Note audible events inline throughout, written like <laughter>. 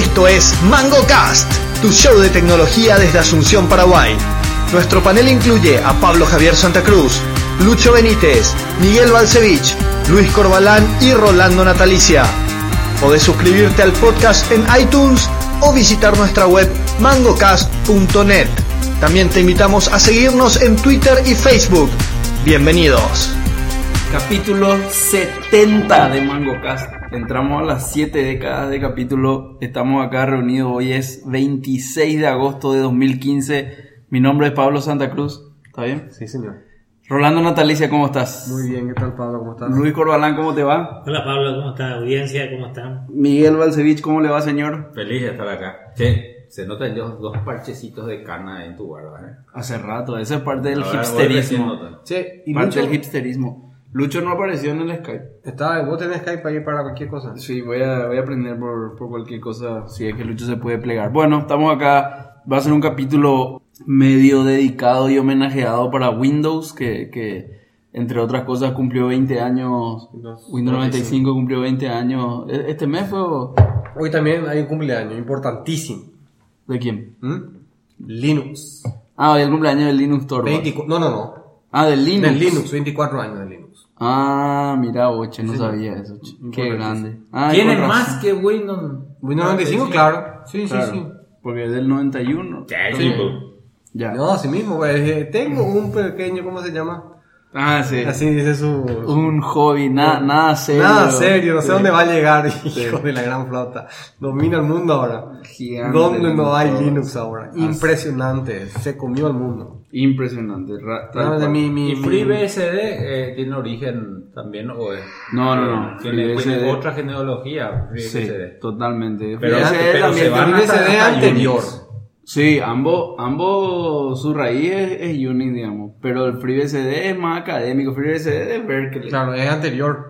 Esto es MangoCast, tu show de tecnología desde Asunción, Paraguay. Nuestro panel incluye a Pablo Javier Santa Cruz, Lucho Benítez, Miguel Balcevich, Luis Corbalán y Rolando Natalicia. Podés suscribirte al podcast en iTunes o visitar nuestra web mangocast.net. También te invitamos a seguirnos en Twitter y Facebook. Bienvenidos. Capítulo 70 de MangoCast. Entramos a las 7 décadas de capítulo. Estamos acá reunidos. Hoy es 26 de agosto de 2015. Mi nombre es Pablo Santa Cruz. ¿Está bien? Sí, señor. Rolando Natalicia, ¿cómo estás? Muy bien, ¿qué tal Pablo? ¿Cómo estás? Luis Corbalán, ¿cómo te va? Hola Pablo, ¿cómo está? Audiencia, ¿cómo están? Miguel Balcevich, ¿cómo le va, señor? Feliz de estar acá. Che, se notan dos, dos parchecitos de cana en tu barba, ¿eh? Hace rato, esa es parte del hipsterismo. Che, ¿y Parte del hipsterismo. Lucho no apareció en el Skype. Está, ¿Vos tenés Skype ahí para cualquier cosa? Sí, voy a, voy a aprender por, por cualquier cosa, si es que Lucho se puede plegar. Bueno, estamos acá, va a ser un capítulo medio dedicado y homenajeado para Windows, que, que entre otras cosas cumplió 20 años, Windows Windows 95 cumplió 20 años. ¿E- ¿Este mes fue o- Hoy también hay un cumpleaños importantísimo. de quién? ¿Mm? Linux. Ah, hoy el cumpleaños del Linux Torvalds. 24 no, no, no. Ah, del Linux. Del Linux, 24 años de Linux. Ah, mira, boche, no Sí, sabía eso. che. Qué grande. Ah, ¿Tiene con más que Windows? Windows 95, claro. Sí, Claro, sí, sí. Porque es del 91. Sí. Ya. No, así mismo, güey. Tengo un pequeño, ¿cómo se llama? Ah, sí. Así dice su... Un hobby, nada, nada serio. Nada serio, no sé Sí. dónde va a llegar, <laughs> hijo de la gran flota. Domina el mundo ahora. Gigante ¿Dónde no hay. Linux ahora? Impresionante, se comió el mundo. Impresionante. ra- tal Realmente cual. mi, mi, ¿Y mi- FreeBSD eh, tiene origen también o es? No, no, no. Tiene, FreeBSD. tiene otra genealogía Sí, FreeBSD. totalmente. Pero- FreeBSD pero también se van FreeBSD anterior. Sí, ambos, ambos, su raíz es, es Unix, digamos. Pero el FreeBSD es más académico. FreeBSD es de Berkeley. Claro, es anterior.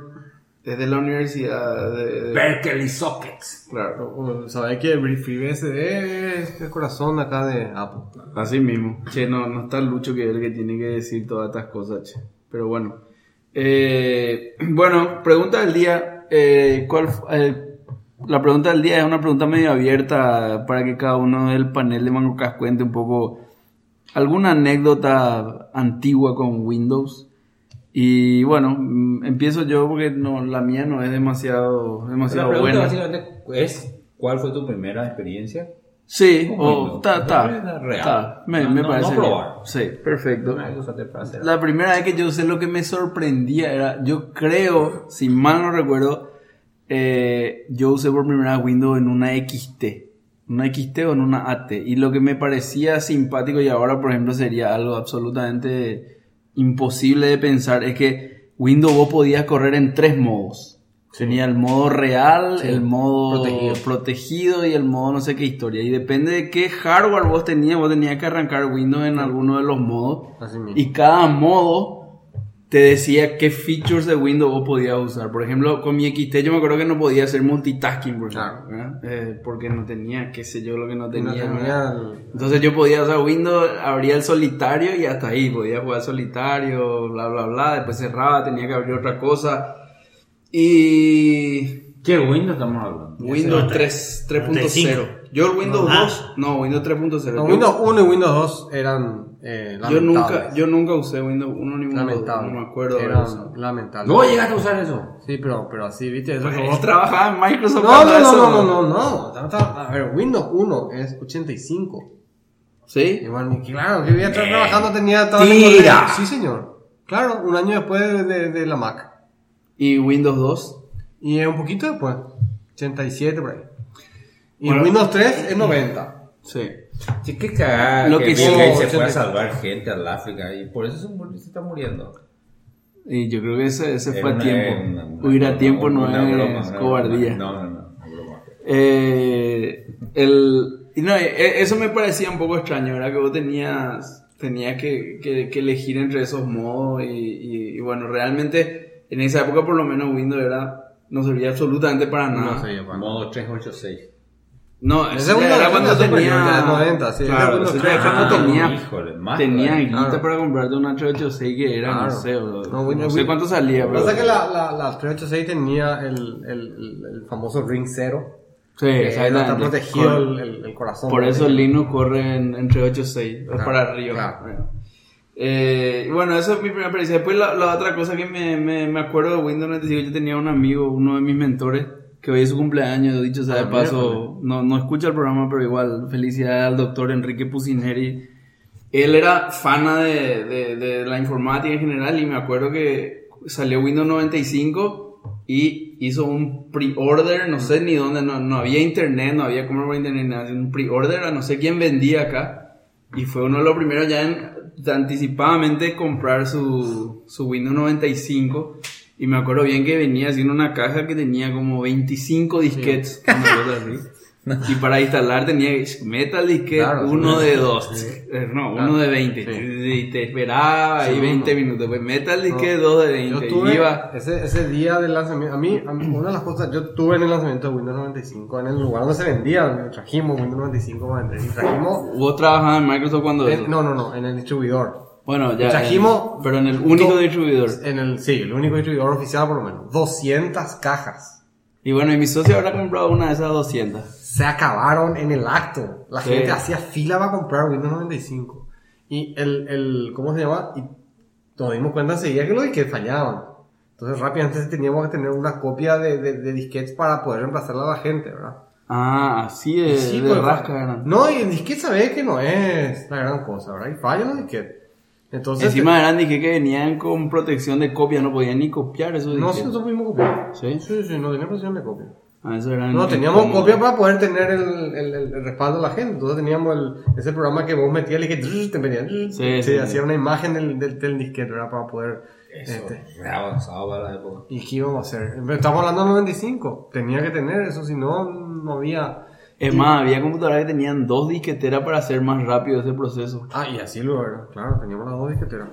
Es de la universidad de... Berkeley Sockets. Claro. Sabes que FreeBSD es el corazón acá de Apple. Así mismo. Che, no, no está Lucho que es el que tiene que decir todas estas cosas, che. Pero bueno. Eh, bueno, pregunta del día. Eh, ¿cuál, eh, la pregunta del día es una pregunta medio abierta para que cada uno del panel de MangoCast cuente un poco alguna anécdota antigua con Windows. Y bueno, mm, empiezo yo porque no, la mía no es demasiado, La demasiado pregunta buena. básicamente es, ¿cuál fue tu primera experiencia? Sí, o Windows. ta, ta, Es real. ta. Me, No- me no- parece. no bien. probar. Sí, perfecto. La primera vez que yo usé lo que me sorprendía era, yo creo, si mal no recuerdo, eh, yo usé por primera vez Windows en una XT. Una XT o en una AT. Y lo que me parecía simpático y ahora, por ejemplo, sería algo absolutamente imposible de pensar es que Windows vos podías correr en tres modos. Tenía el modo real, Sí. el modo Protegido. protegido. y el modo no sé qué historia. Y depende de qué hardware vos tenías, vos tenías que arrancar Windows en alguno de los modos. Así mismo. Y cada modo te decía qué features de Windows vos podías usar. Por ejemplo, con mi XT yo me acuerdo que no podía hacer multitasking, por ejemplo, Claro. Eh, porque no tenía, qué sé yo, lo que no No tenía. tenía ¿verdad? el- Entonces yo podía usar Windows, abría el solitario y hasta ahí, podía jugar solitario, bla, bla, bla. Después cerraba, tenía que abrir otra cosa. Y ¿Qué Windows estamos hablando? Windows otra. 3, 3.0. 35. Yo el Windows Ah. 2, no, Windows 3.0. No, Yo- Windows 1 y Windows 2 eran eh, yo nunca, lamentables. yo nunca usé Windows 1 ni Windows 2, Lamentable. no me acuerdo Eran eso. lamentables. ¿No llegaste a usar eso? Sí, pero, pero así, viste, eso que Vos trabajabas en Microsoft No, no, no, eso- no, no, no, no. A ver, Windows 1 es 85. ¿Sí? Y bueno, claro, que voy a estar trabajando, tenía Tira. Sí, señor. Claro, un año después de, de- de la Mac. ¿Y Windows 2? Y un poquito después, 87 por ahí. Y Bueno. Windows 3 es 90. Sí. Sí, qué cagada. Lo que que Bill sí- Gates se fue a salvar gente al África y por eso se, murió- se está muriendo. Y yo creo que ese, ese fue a tiempo. una- una- Huir a una- tiempo no es cobardía. No, no, no. Eh, el, no, eh, eso me parecía un poco extraño, ¿verdad? Que vos tenías, tenías que, que- que elegir entre esos modos y, y- y bueno, realmente en esa época por lo menos Windows era, no servía absolutamente para nada. No sé yo, para. Modo 386. No, Windows era cuando tenía... ya 90, sí, Claro, Windows ese 3. era cuando tenía... híjole, más tenía guita Claro. para comprarte una 386 que era, no sé, No, sé cuánto salía, pero... Pasa que la, la, la 386 tenía el, el, el, el famoso Ring 0. Sí, está protegido el, el- el corazón. Por eso Linux corre en- entre 8 y 6, es Claro, para arriba. claro. Bueno. Eh, bueno, eso es mi primera experiencia. Después la, la otra cosa que me, me, me acuerdo de Windows 95, yo tenía un amigo, uno de mis mentores, que hoy es su cumpleaños, dicho sea de Ah, paso, no, no escucha el programa, pero igual, felicidades al doctor Enrique Pusineri. Él era fana de, de, de la informática en general y me acuerdo que salió Windows 95 y hizo un pre-order, no sé ni dónde, no, no había internet, no había cómo por internet, nada, un pre-order a no sé quién vendía acá. Y fue uno de los primeros ya en anticipadamente comprar su, su Windows 95 y me acuerdo bien que venía así en una caja que tenía como 25 disquetes, una cosa así. <laughs> Y para instalar tenía Metal Disquete Claro, uno sí. de dos, Sí. eh, no, Claro, uno de 20. sí. Y te esperaba ahí Sí, 20 uno. minutos. Pues Metal Disquete No. 2 de Yo 20. tuve Iba. ese, ese día del lanzamiento, a mí, a mí, una de las cosas, yo tuve en el lanzamiento de Windows 95, en el lugar donde se vendía, donde trajimos Windows 95 para vender, trajimos, Vos trabajabas en Microsoft cuando en- no, no, no, en el distribuidor. Bueno, ya. trajimos en- pero en el único do- distribuidor. En el, sí, el único distribuidor oficial por lo menos, 200 cajas. Y bueno, y mi socio habrá comprado una de esas 200. Se acabaron en el acto. La Sí. gente hacía fila para comprar Windows 95. Y el, el ¿cómo se llama? Y nos dimos cuenta enseguida que los disquetes fallaban. Entonces rápidamente teníamos que tener una copia de, de, de disquetes para poder reemplazarla a la gente, ¿verdad? Ah, así de, Sí, de pues, rasca eran. No, y el disquete sabe que no es la gran cosa, ¿verdad? Y fallan los disquetes. Entonces, Encima eran dije que venían con protección de copia, no podían ni copiar esos no, sí, nosotros pudimos copiar. ¿Sí? Sí, sí, no tenía presión de copia. Ah, eso eran No, teníamos copia para poder tener el, el, el- el respaldo de la gente. Entonces teníamos el, ese programa que vos metías y que te venía. Sí, Sí, sí, hacía sí. una imagen del, del, del disquete, ¿verdad? Para poder. Eso, este, avanzado para la época. ¿Y qué íbamos a hacer? Estamos hablando de 95. Tenía que tener eso, si no, no había. Es más, había computadoras que tenían dos disqueteras para hacer más rápido ese proceso. Ah, y así lo era. Claro, teníamos las dos disqueteras.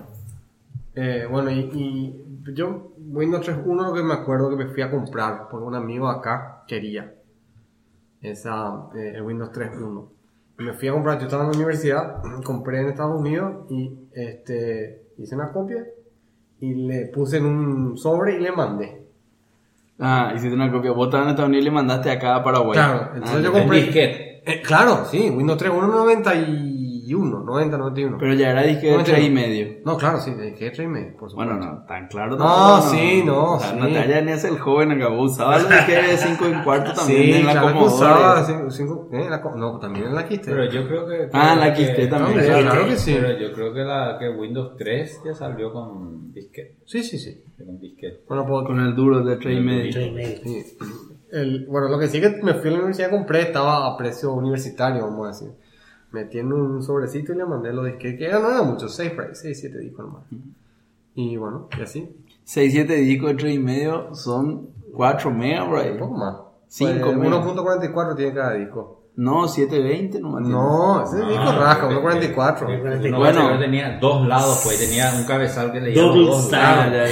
Eh, bueno, y, y yo, Windows 3.1, lo que me acuerdo que me fui a comprar, porque un amigo acá quería esa, eh, el Windows 3.1. Y me fui a comprar, yo estaba en la universidad, <clears throat> compré en Estados Unidos y este, hice una copia y le puse en un sobre y le mandé. Ah, hiciste una copia. Vos estabas en Estados Unidos y le mandaste acá a Paraguay. Claro, entonces Ah, yo compré-. Eh, claro, sí, Windows 3.1 91, 90, 91. Pero ya era disque de No, 3 y medio. No, claro, sí, de que 3 y medio, por supuesto. Bueno, no, tan claro No, tampoco, sí, no, O sea, sí. No te haya ni es el joven acabó. Usaba disques de 5 y cuarto también Sí, en la claro usaba cinco- cinco- eh, la co- no, también en la Quiste. Pero yo creo que. Ah, creo la que- quiste también, Hombre, claro que sí. Pero yo creo que, la, que Windows 3 ya salió con disquete. Sí, sí, sí. Con disquete. Bueno, pues, Con el duro de 3 y medio. Tres y medio. sí. El, bueno, lo que sí que me fui a la universidad compré estaba a precio universitario, vamos a decir. Metí en un sobrecito y le mandé los disquetes, que eran- no eran muchos, 6 por ahí, 6, 7 discos nomás. Y bueno, y así, 6, 7 discos de 3 y medio son 4 megas por un poco más. Cinco Pues, megas. 1.44 tiene cada disco. No, 720 nomás. No, ese disco Ah, rasca, porque- 1.44. Uno Bueno. bueno, tenía dos lados, pues tenía un cabezal que Double los dos lados.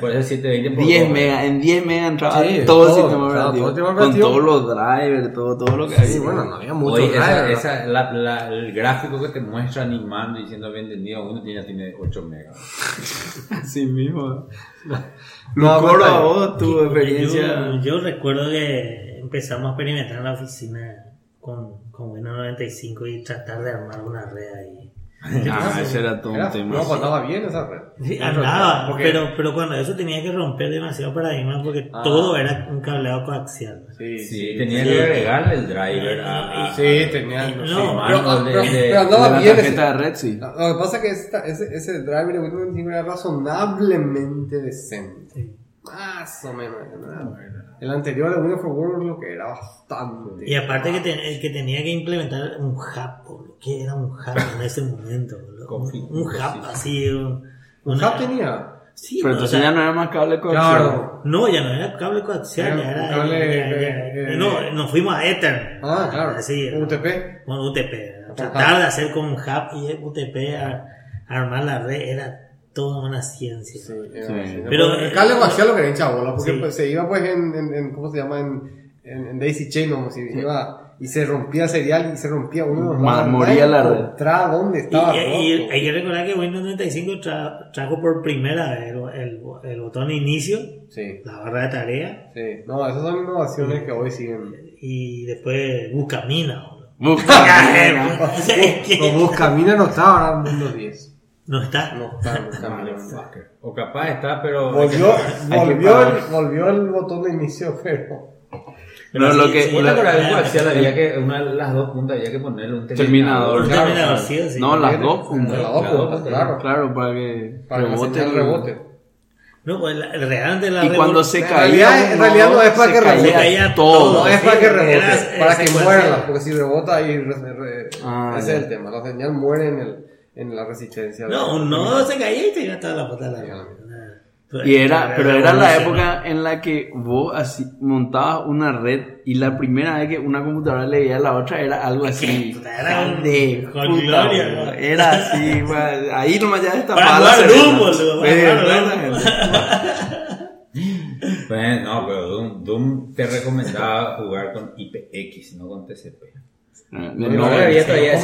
Por eso 720 por 10 dos, megas, en 10 megas entraba todo el sistema operativo. con todos los drivers, todo, todo lo que había. Sí, bueno, no había mucho Hoy esa, la, la- el gráfico que te muestra animando y diciendo bien entendido, uno tiene, ya tiene 8 megas. <laughs> Así mismo. No, Lucoro, vos, tu experiencia. Yo recuerdo que empezamos a experimentar en la oficina con, con Windows 95 y tratar de armar una red ahí. <laughs> Ah, ese era todo un tema. No, pues andaba bien esa red. Sí, andaba, Porque- pero, pero cuando eso tenía que romper demasiado paradigma porque Ah. todo era un cableado coaxial. Sí, Sí, tenía sí. que agregarle el driver a, Sí, tenía. No, sí, mano, pero, de- pero- de- pero De andaba la bien. tarjeta ese- de red, sí. Lo que pasa es que esta- ese, ese driver de Windows 95 era razonablemente decente. Sí. Más o menos. El anterior de Windows for World lo que era bastante. Y aparte que, te- el que tenía que implementar un hub. ¿qué era un hub en ese momento? Un, un hub así. Un, ¿Un hub tenía? Sí, Pero entonces sea, ya no era más cable coaxial. Claro. No, ya no era cable coaxial, ya era. cable, ya- ya- ya- eh, no, nos fuimos a Ether. Ah, claro. Sí, UTP. Bueno, UTP. Tratar de hacer con un hub y UTP a, armar la red era toda una ciencia. Sí, era Sí. Pero- el cable coaxial lo quería hinchar bola, porque Sí. pues, se iba pues en, en, en- ¿cómo se llama? En, en, en Daisy Chain, como si iba y se rompía el serial y se rompía uno de los moría la red. dónde Y, estaba y- y roto. hay que recordar que Windows 95 tra- trajo por primera vez, el, el botón inicio, Sí, la barra de tarea sí. No, esas son innovaciones que hoy siguen. y después Buscamina. boludo. Busca. Los Buscamina no está ahora en Windows 10. No está. No está Buscamina. Motherfucker. O capaz está, pero. Volvió, que volvió, el, volvió el botón de inicio, <laughs> pero. No, lo que- Sí, lo- la coreografía coaxial había que, una de las dos puntas había que ponerle un Terminador. Un terminador, claro. sí sí. No, las dos puntas. Las dos puntas, claro. Claro, para que Para que rebote. el rebote. No, pues la- realmente la Y cuando se En caía. realidad- en realidad no es para que rebote. caía todo. No es Sí, para que rebote, era para que muera, porque si rebota y re- re- Ah, ese ya. es el tema. La señal muere en, el, en la resistencia. No, nodo se caía y te iba toda la pata de la Y era, pero era la época en la que vos así montabas una red y la primera vez que una computadora le veía a la otra era algo así. Era de gloria. ¿no? Era así, ahí nomás ya está Para jugar Doom, boludo, <laughs> Pues, no, pero Doom, Doom te recomendaba jugar con IPX, no con TCP. No, No, no, había todavía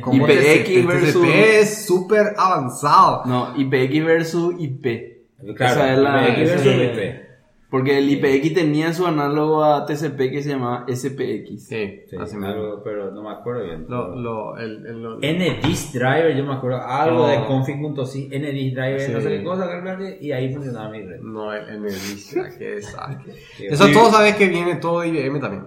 ¿Cómo IPX versus- es súper avanzado. no, IPX versus IP. Claro, Esa es la- IPX versus IP. Porque el IPX tenía su análogo a TCP que se llamaba SPX. Sí, Sí, algo, pero no me acuerdo bien. Lo, lo, el, el, lo- NDisk driver, yo me acuerdo algo No. de config.c, NDisk driver, Sí. no sé qué cosa, y ahí funcionaba mi red. No, el, ay, que- <laughs> Sí. Eso Sí. todo sabes que viene todo de IBM también.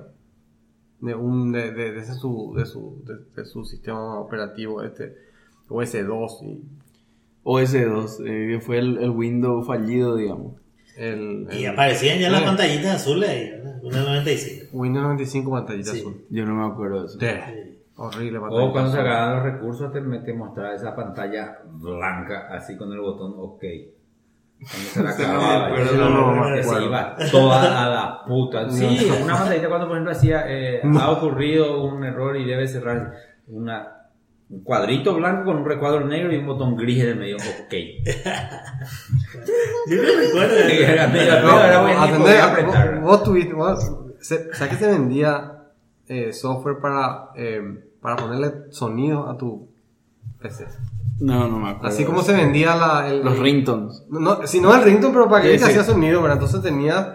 De un de, de, de ese su, de, su, de, de su sistema operativo, este OS2 y OS2, eh, fue el, el Windows fallido, digamos. el, Y aparecían ya las Eh. pantallitas azules ahí. Una 95. Windows 95 pantallita Sí. azul. Yo no me acuerdo de eso. De- horrible O cuando azul. sacaban los recursos te, te mostraba esa pantalla blanca, así con el botón OK. Cuando se la acababa, pero y no, no me que se iba toda a la puta. Sí, una pantallita cuando por ejemplo hacía, eh, ha ocurrido un error y debe cerrar una, un cuadrito blanco con un recuadro negro y un botón gris en el medio OK. Yo no recuerdo. de- <laughs> Era medio- No, era bueno, atendé, podía apretar. vos, vos tuviste, vos- se- ¿sabes que se vendía eh, software para, eh, para ponerle sonido a tu PC? No, no me acuerdo. Así como se vendía la, el, Los ringtones. No, si no el ringtone, pero para que Sí, sí. hacía sonido, ¿verdad? Entonces tenías,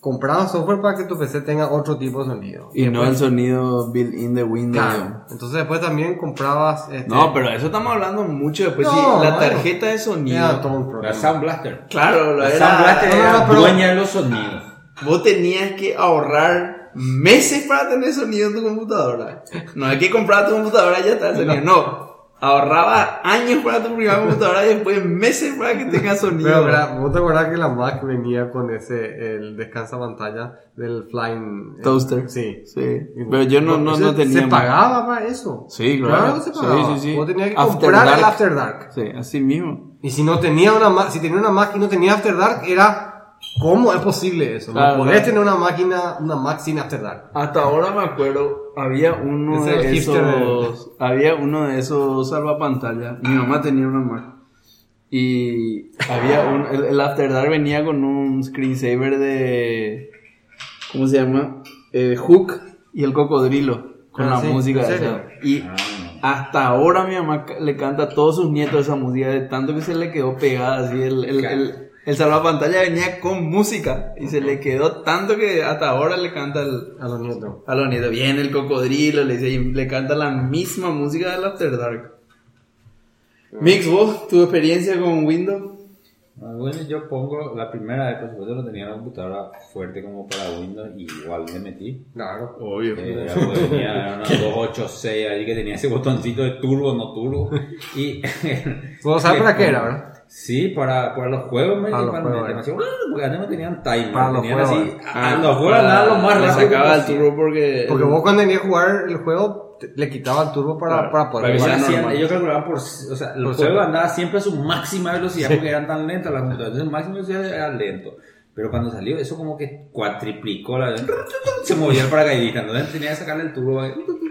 comprabas software para que tu PC tenga otro tipo de sonido. Y no el sonido built-in de Windows. Claro. Entonces después también comprabas... Este, No, pero eso estamos hablando mucho después. sí, No, la bueno. tarjeta de Era sonido. todo un La. Sound Blaster. Claro, La era- Sound Blaster era no, pero- dueña de los sonidos. Vos tenías que ahorrar meses para tener sonido en tu computadora. No hay que comprar tu computadora y ya está el sonido. No. Ahorraba años para tu primera computadora y <laughs> después meses para que tenga sonido. Pero, ¿verdad? ¿vos te acuerdas que la Mac venía con ese, el descansa pantalla del Flying... Toaster. Sí. Sí. Pero yo no, no, no tenía. Se pagaba para eso. Sí, claro. que se Sí, pagaba. sí, sí. Vos tenías que After comprar el Dark. After Dark. Sí, así mismo. Y si no tenía una Mac, si tenía una Mac y no tenía After Dark, era... ¿Cómo es posible eso? Claro, podés claro. tener una máquina, una Mac sin After Dark. Hasta ahora me acuerdo, había uno es de esos, había uno de esos salvapantallas. Mi mamá tenía una Mac. Y había un, el, el After Dark venía con un screensaver de, ¿cómo se llama? Eh, Hook y el cocodrilo con Ah, la sí, música ¿en de esa. Y hasta ahora mi mamá le canta a todos sus nietos esa música de tanto que se le quedó pegada así el, el, el, el salvapantalla venía con música y se le quedó tanto que hasta ahora le canta el, A los nietos. a los nietos. Viene el cocodrilo, le, dice, y le canta la misma música del After Dark. Mix, vos, tu experiencia con Windows. Ah, Bueno, yo pongo la primera vez, por supuesto, no tenía una computadora fuerte como para Windows, y igual le metí. Claro. Obvio. Eh, era, tenía una <laughs> 286 ahí que tenía ese botoncito de turbo, no turbo. Y. ¿Vos <laughs> para qué era, verdad? Sí, para, para los juegos Para los juegos, Me hacía, "Ah", porque antes no tenían timer. Para los tenían juegos, así. eh. a- los juegos andaban lo más rápido. sacaba el turbo porque. Porque vos cuando tenías que jugar el juego, te- le quitaba el turbo para, Claro, para poder jugar. Hacían- ellos calculaban por. O sea, el Por juego segundo. andaba siempre a su máxima velocidad porque eran tan lentas las computadoras. Entonces, máxima velocidad era lento. Pero cuando salió, eso como que cuatriplicó la. Se movía el paracaidista. Entonces tenía que sacarle el turbo.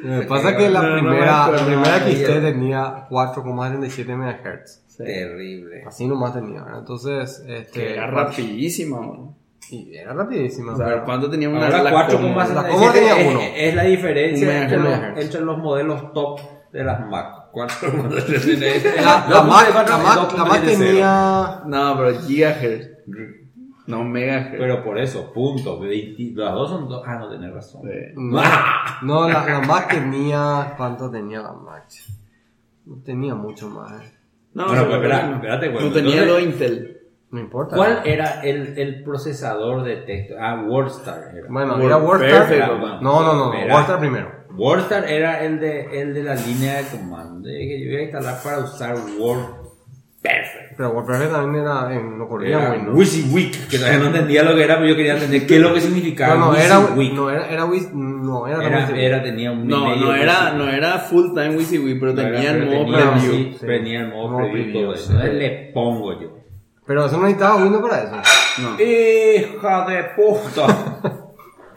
Me pasa que la No, no me primera, la primera XT ella. tenía 4,77 MHz. Terrible. Así nomás tenía, ¿verdad? Entonces, Que este. era rapidísima, man. Y era rapidísima. O sea, ¿cuánto teníamos una Ahora la 4 Commodore? La Commodore tenía uno. Es, es la diferencia entre los, entre modelos top de las Mac. 4 400. <laughs> La, la Mac, la Mac, la Mac tenía. No, pero gigahertz. No megahertz. Pero por eso, punto. 20 Las dos son dos. Ah, no tenés razón. Sí. No, <laughs> no, la, la Mac tenía. ¿Cuánto tenía la Mac? No tenía mucho más. eh. No, Bueno, pero- espera, espérate, bueno, No tenía lo Intel. No importa. ¿Cuál era el, el procesador de texto? Ah, WordStar. Era. Bueno, Word- era WordStar. perfecto, bueno. No, no, no. Era- WordStar primero. WordStar era el de, el de la línea de comando. Que yo iba a instalar para usar Word Perfect. Pero WordPress también era. En, no corría Era Windows. WYSIWYG, que todavía no entendía lo que era, pero yo quería entender qué es lo que significaba. No, no, era. WYSIWYG. No, era. Era. Wiz- No, era. Era, era- tenía un No, medio no era, WYSIWYG. no era full time WYSIWYG, pero No tenía el pero modo preview. tenía el modo preview, todo eso. le pongo yo. Pero eso no necesitaba Windows para eso. No. Hija de puta.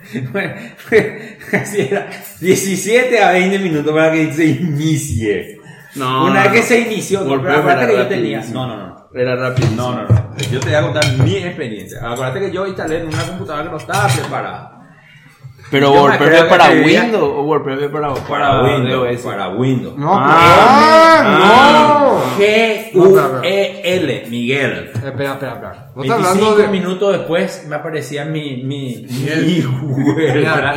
<laughs> Así era. 17 a 20 minutos para que se inicie. No, Una no, vez que no. se inició, pero acuérdate que yo tenía. No, no, no. Era rápido. No, no, no. Yo te voy a contar mi experiencia. Acuérdate que yo instalé en una computadora que no estaba preparada. Pero WordPress es para Windows o WordPress es para, Para Windows. Para Windows. No, Ah, no. G-U-E-L, Miguel. Espera, espera, espera. No está 25 hablando de. minutos después me aparecía mi. mi. Miguel. Ahora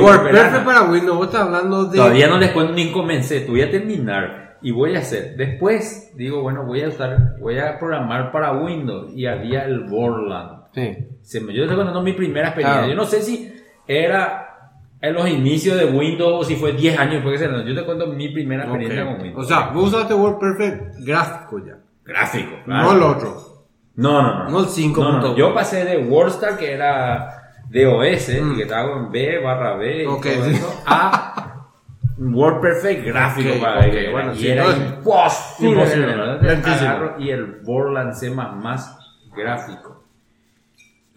WordPress para Windows. Vos estás hablando de. Todavía no les cuento ni comencé, te voy a terminar y voy a hacer. Después digo, bueno, voy a usar, voy a programar para Windows y había el Borland. Sí. Se me, yo estoy contando mi primera experiencia. Claro. Yo no sé si era en los inicios de Windows o si fue 10 años después que se Yo te cuento mi primera experiencia con. Windows. O sea, vos usaste WordPerfect gráfico ya. gráfico, No el otro. No, no, no. No el 5.1. No, no, Yo pasé de WordStar, que era DOS, Mm. y que estaba con B barra B, y Ok, todo eso, a WordPerfect gráfico Ok, para ok, que bueno, y sí, era imposible. imposible, y el Borland C++ gráfico.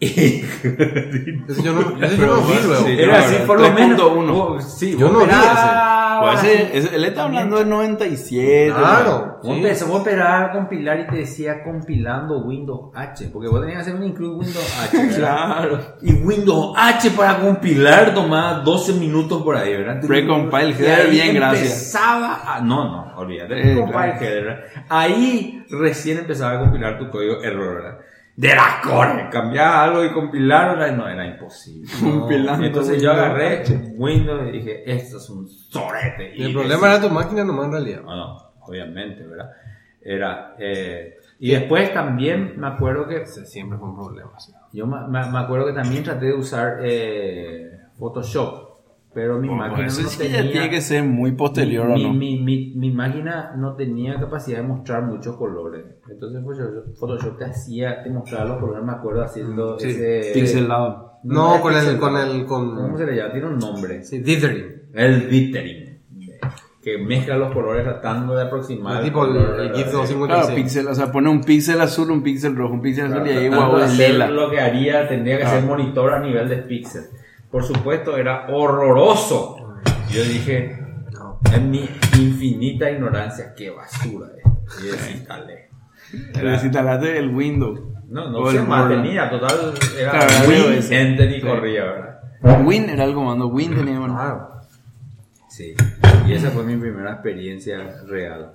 <laughs> Yo no, ese yo no vi luego. Sí. era así, por lo menos. 3.1. Oh, sí, Yo vos no vi operabas Pues así. ese- ese- él está hablando del 97. Claro. Vos sí. empezó a compilar y te decía compilando Windows H, porque vos tenías que hacer un include Windows H. ¿verdad? Claro. Y Windows H para compilar tomaba 12 minutos por ahí, ¿verdad? Precompile header, bien, gracias. Empezaba a... No, no, olvídate. Precompile header, ¿verdad? Ahí recién empezaba a compilar tu código error, ¿verdad? De la core, cambiaba algo y compilar, ¿verdad? no, era imposible. <laughs> Compilando Entonces yo agarré. Windows y dije, esto es un sorete. Y el problema era tu máquina nomás en realidad. no, no, obviamente, ¿verdad? Era. eh, y después también me acuerdo que. Siempre fue un problema. sí. Yo me, me- me acuerdo que también traté de usar eh, Photoshop. Pero mi máquina Eso no que tenía. ya tiene que ser muy posterior, ¿o mi, no? mi, mi, mi máquina no tenía capacidad de mostrar muchos colores. Entonces Photoshop, Photoshop te hacía, te mostraba los colores, me acuerdo haciendo Sí, ese. Pixelado. No, es con el, pixelado. con el, ¿Cómo con... se le llama? Tiene un nombre. Sí, dithering. El dithering. Que mezcla los colores tratando de aproximar. tipo el, el. GIF Claro, 256. pixel, o sea, pone un pixel azul, un pixel rojo, un pixel azul y ahí guau, es lila. Lo que haría, tendría que ser monitor a nivel de píxel. Por supuesto, era horroroso. Yo dije, No. en mi infinita ignorancia, qué basura es. Y desinstalé. Pero instalaste el Windows. No, no se mantenía, total, era Claro, Win. Enter y Sí. corría, ¿verdad? Win era el comando, Win tenía. Claro. Sí. Y esa fue mi primera experiencia real.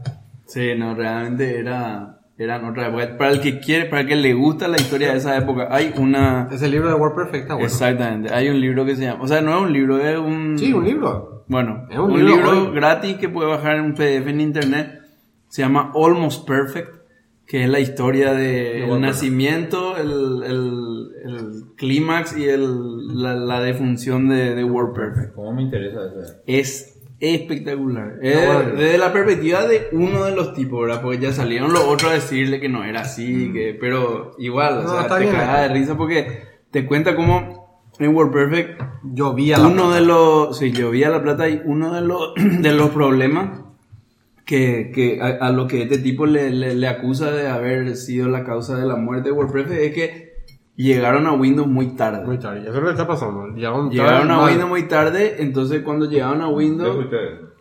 Sí, no, realmente era, eran otra época. Para el que quiere, para el que le gusta la historia de esa época, hay una... Ese libro de WordPerfect está bueno. Exactamente, hay un libro que se llama... O sea, no es un libro, es un... Sí, un libro. Bueno, Es un un, libro gratis que puede bajar en un PDF en internet. Se llama Almost Perfect, que es la historia de el nacimiento, el, el, el clímax y el, la, la defunción de, de WordPerfect. ¿Cómo me interesa eso? Es espectacular. Es bueno. desde la perspectiva de uno de los tipos, ¿verdad? Porque ya salieron los otros a decirle que no era así, que, pero igual, o Mm. No, sea, está te bien. cagas de risa porque te cuenta cómo en WordPerfect Llovía la uno plata. de los, sí, llovía la plata y uno de los, <clears throat> de los problemas que, que a, a lo que este tipo le, le, le acusa de haber sido la causa de la muerte de WordPress es que llegaron a Windows muy tarde. Muy tarde. Eso es lo que está pasando. Llegaron, Llegaron a mal. Windows muy tarde, entonces cuando llegaron a Windows,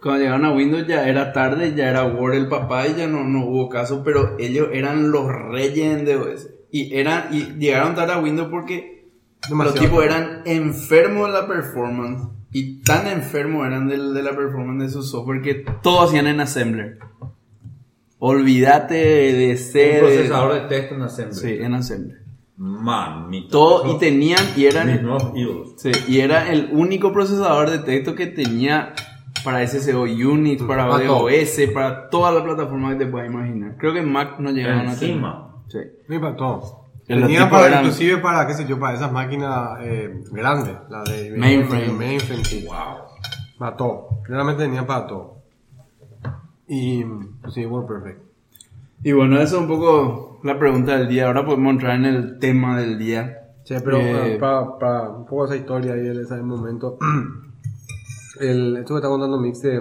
cuando llegaron a Windows ya era tarde, ya era Word el papá y ya no, no hubo caso, pero ellos eran los reyes en DOS. Y, eran, y llegaron tarde a Windows porque Demasiado los tipos eran enfermos de la performance. Y tan enfermos eran del- de, la performance de su software que todo hacían en Assembler. Olvídate de Un ser. procesador de texto en Assembly. Sí, en Assembler. Mamita. Todo, y tenían, y Mis eran. nuevos ídolos. Sí, y era el único procesador de texto que tenía para SSO Unix, para Para todo. OS, para toda la plataforma que te puedas imaginar. Creo que Mac no llegaron a tener. Encima. Sí. Sí, para todo. Tenía para, eran- inclusive para, qué sé yo, para esas máquinas eh, grandes, la de Mainframe. mainframe, sí. Wow. Para todo. Realmente tenía para todo. Y pues, sí, WordPerfect. Y bueno, eso es un poco la pregunta del día. Ahora podemos entrar en el tema del día. Sí, pero Eh, para, para un poco esa historia de ese momento, <clears throat> el, esto que está contando Mix de,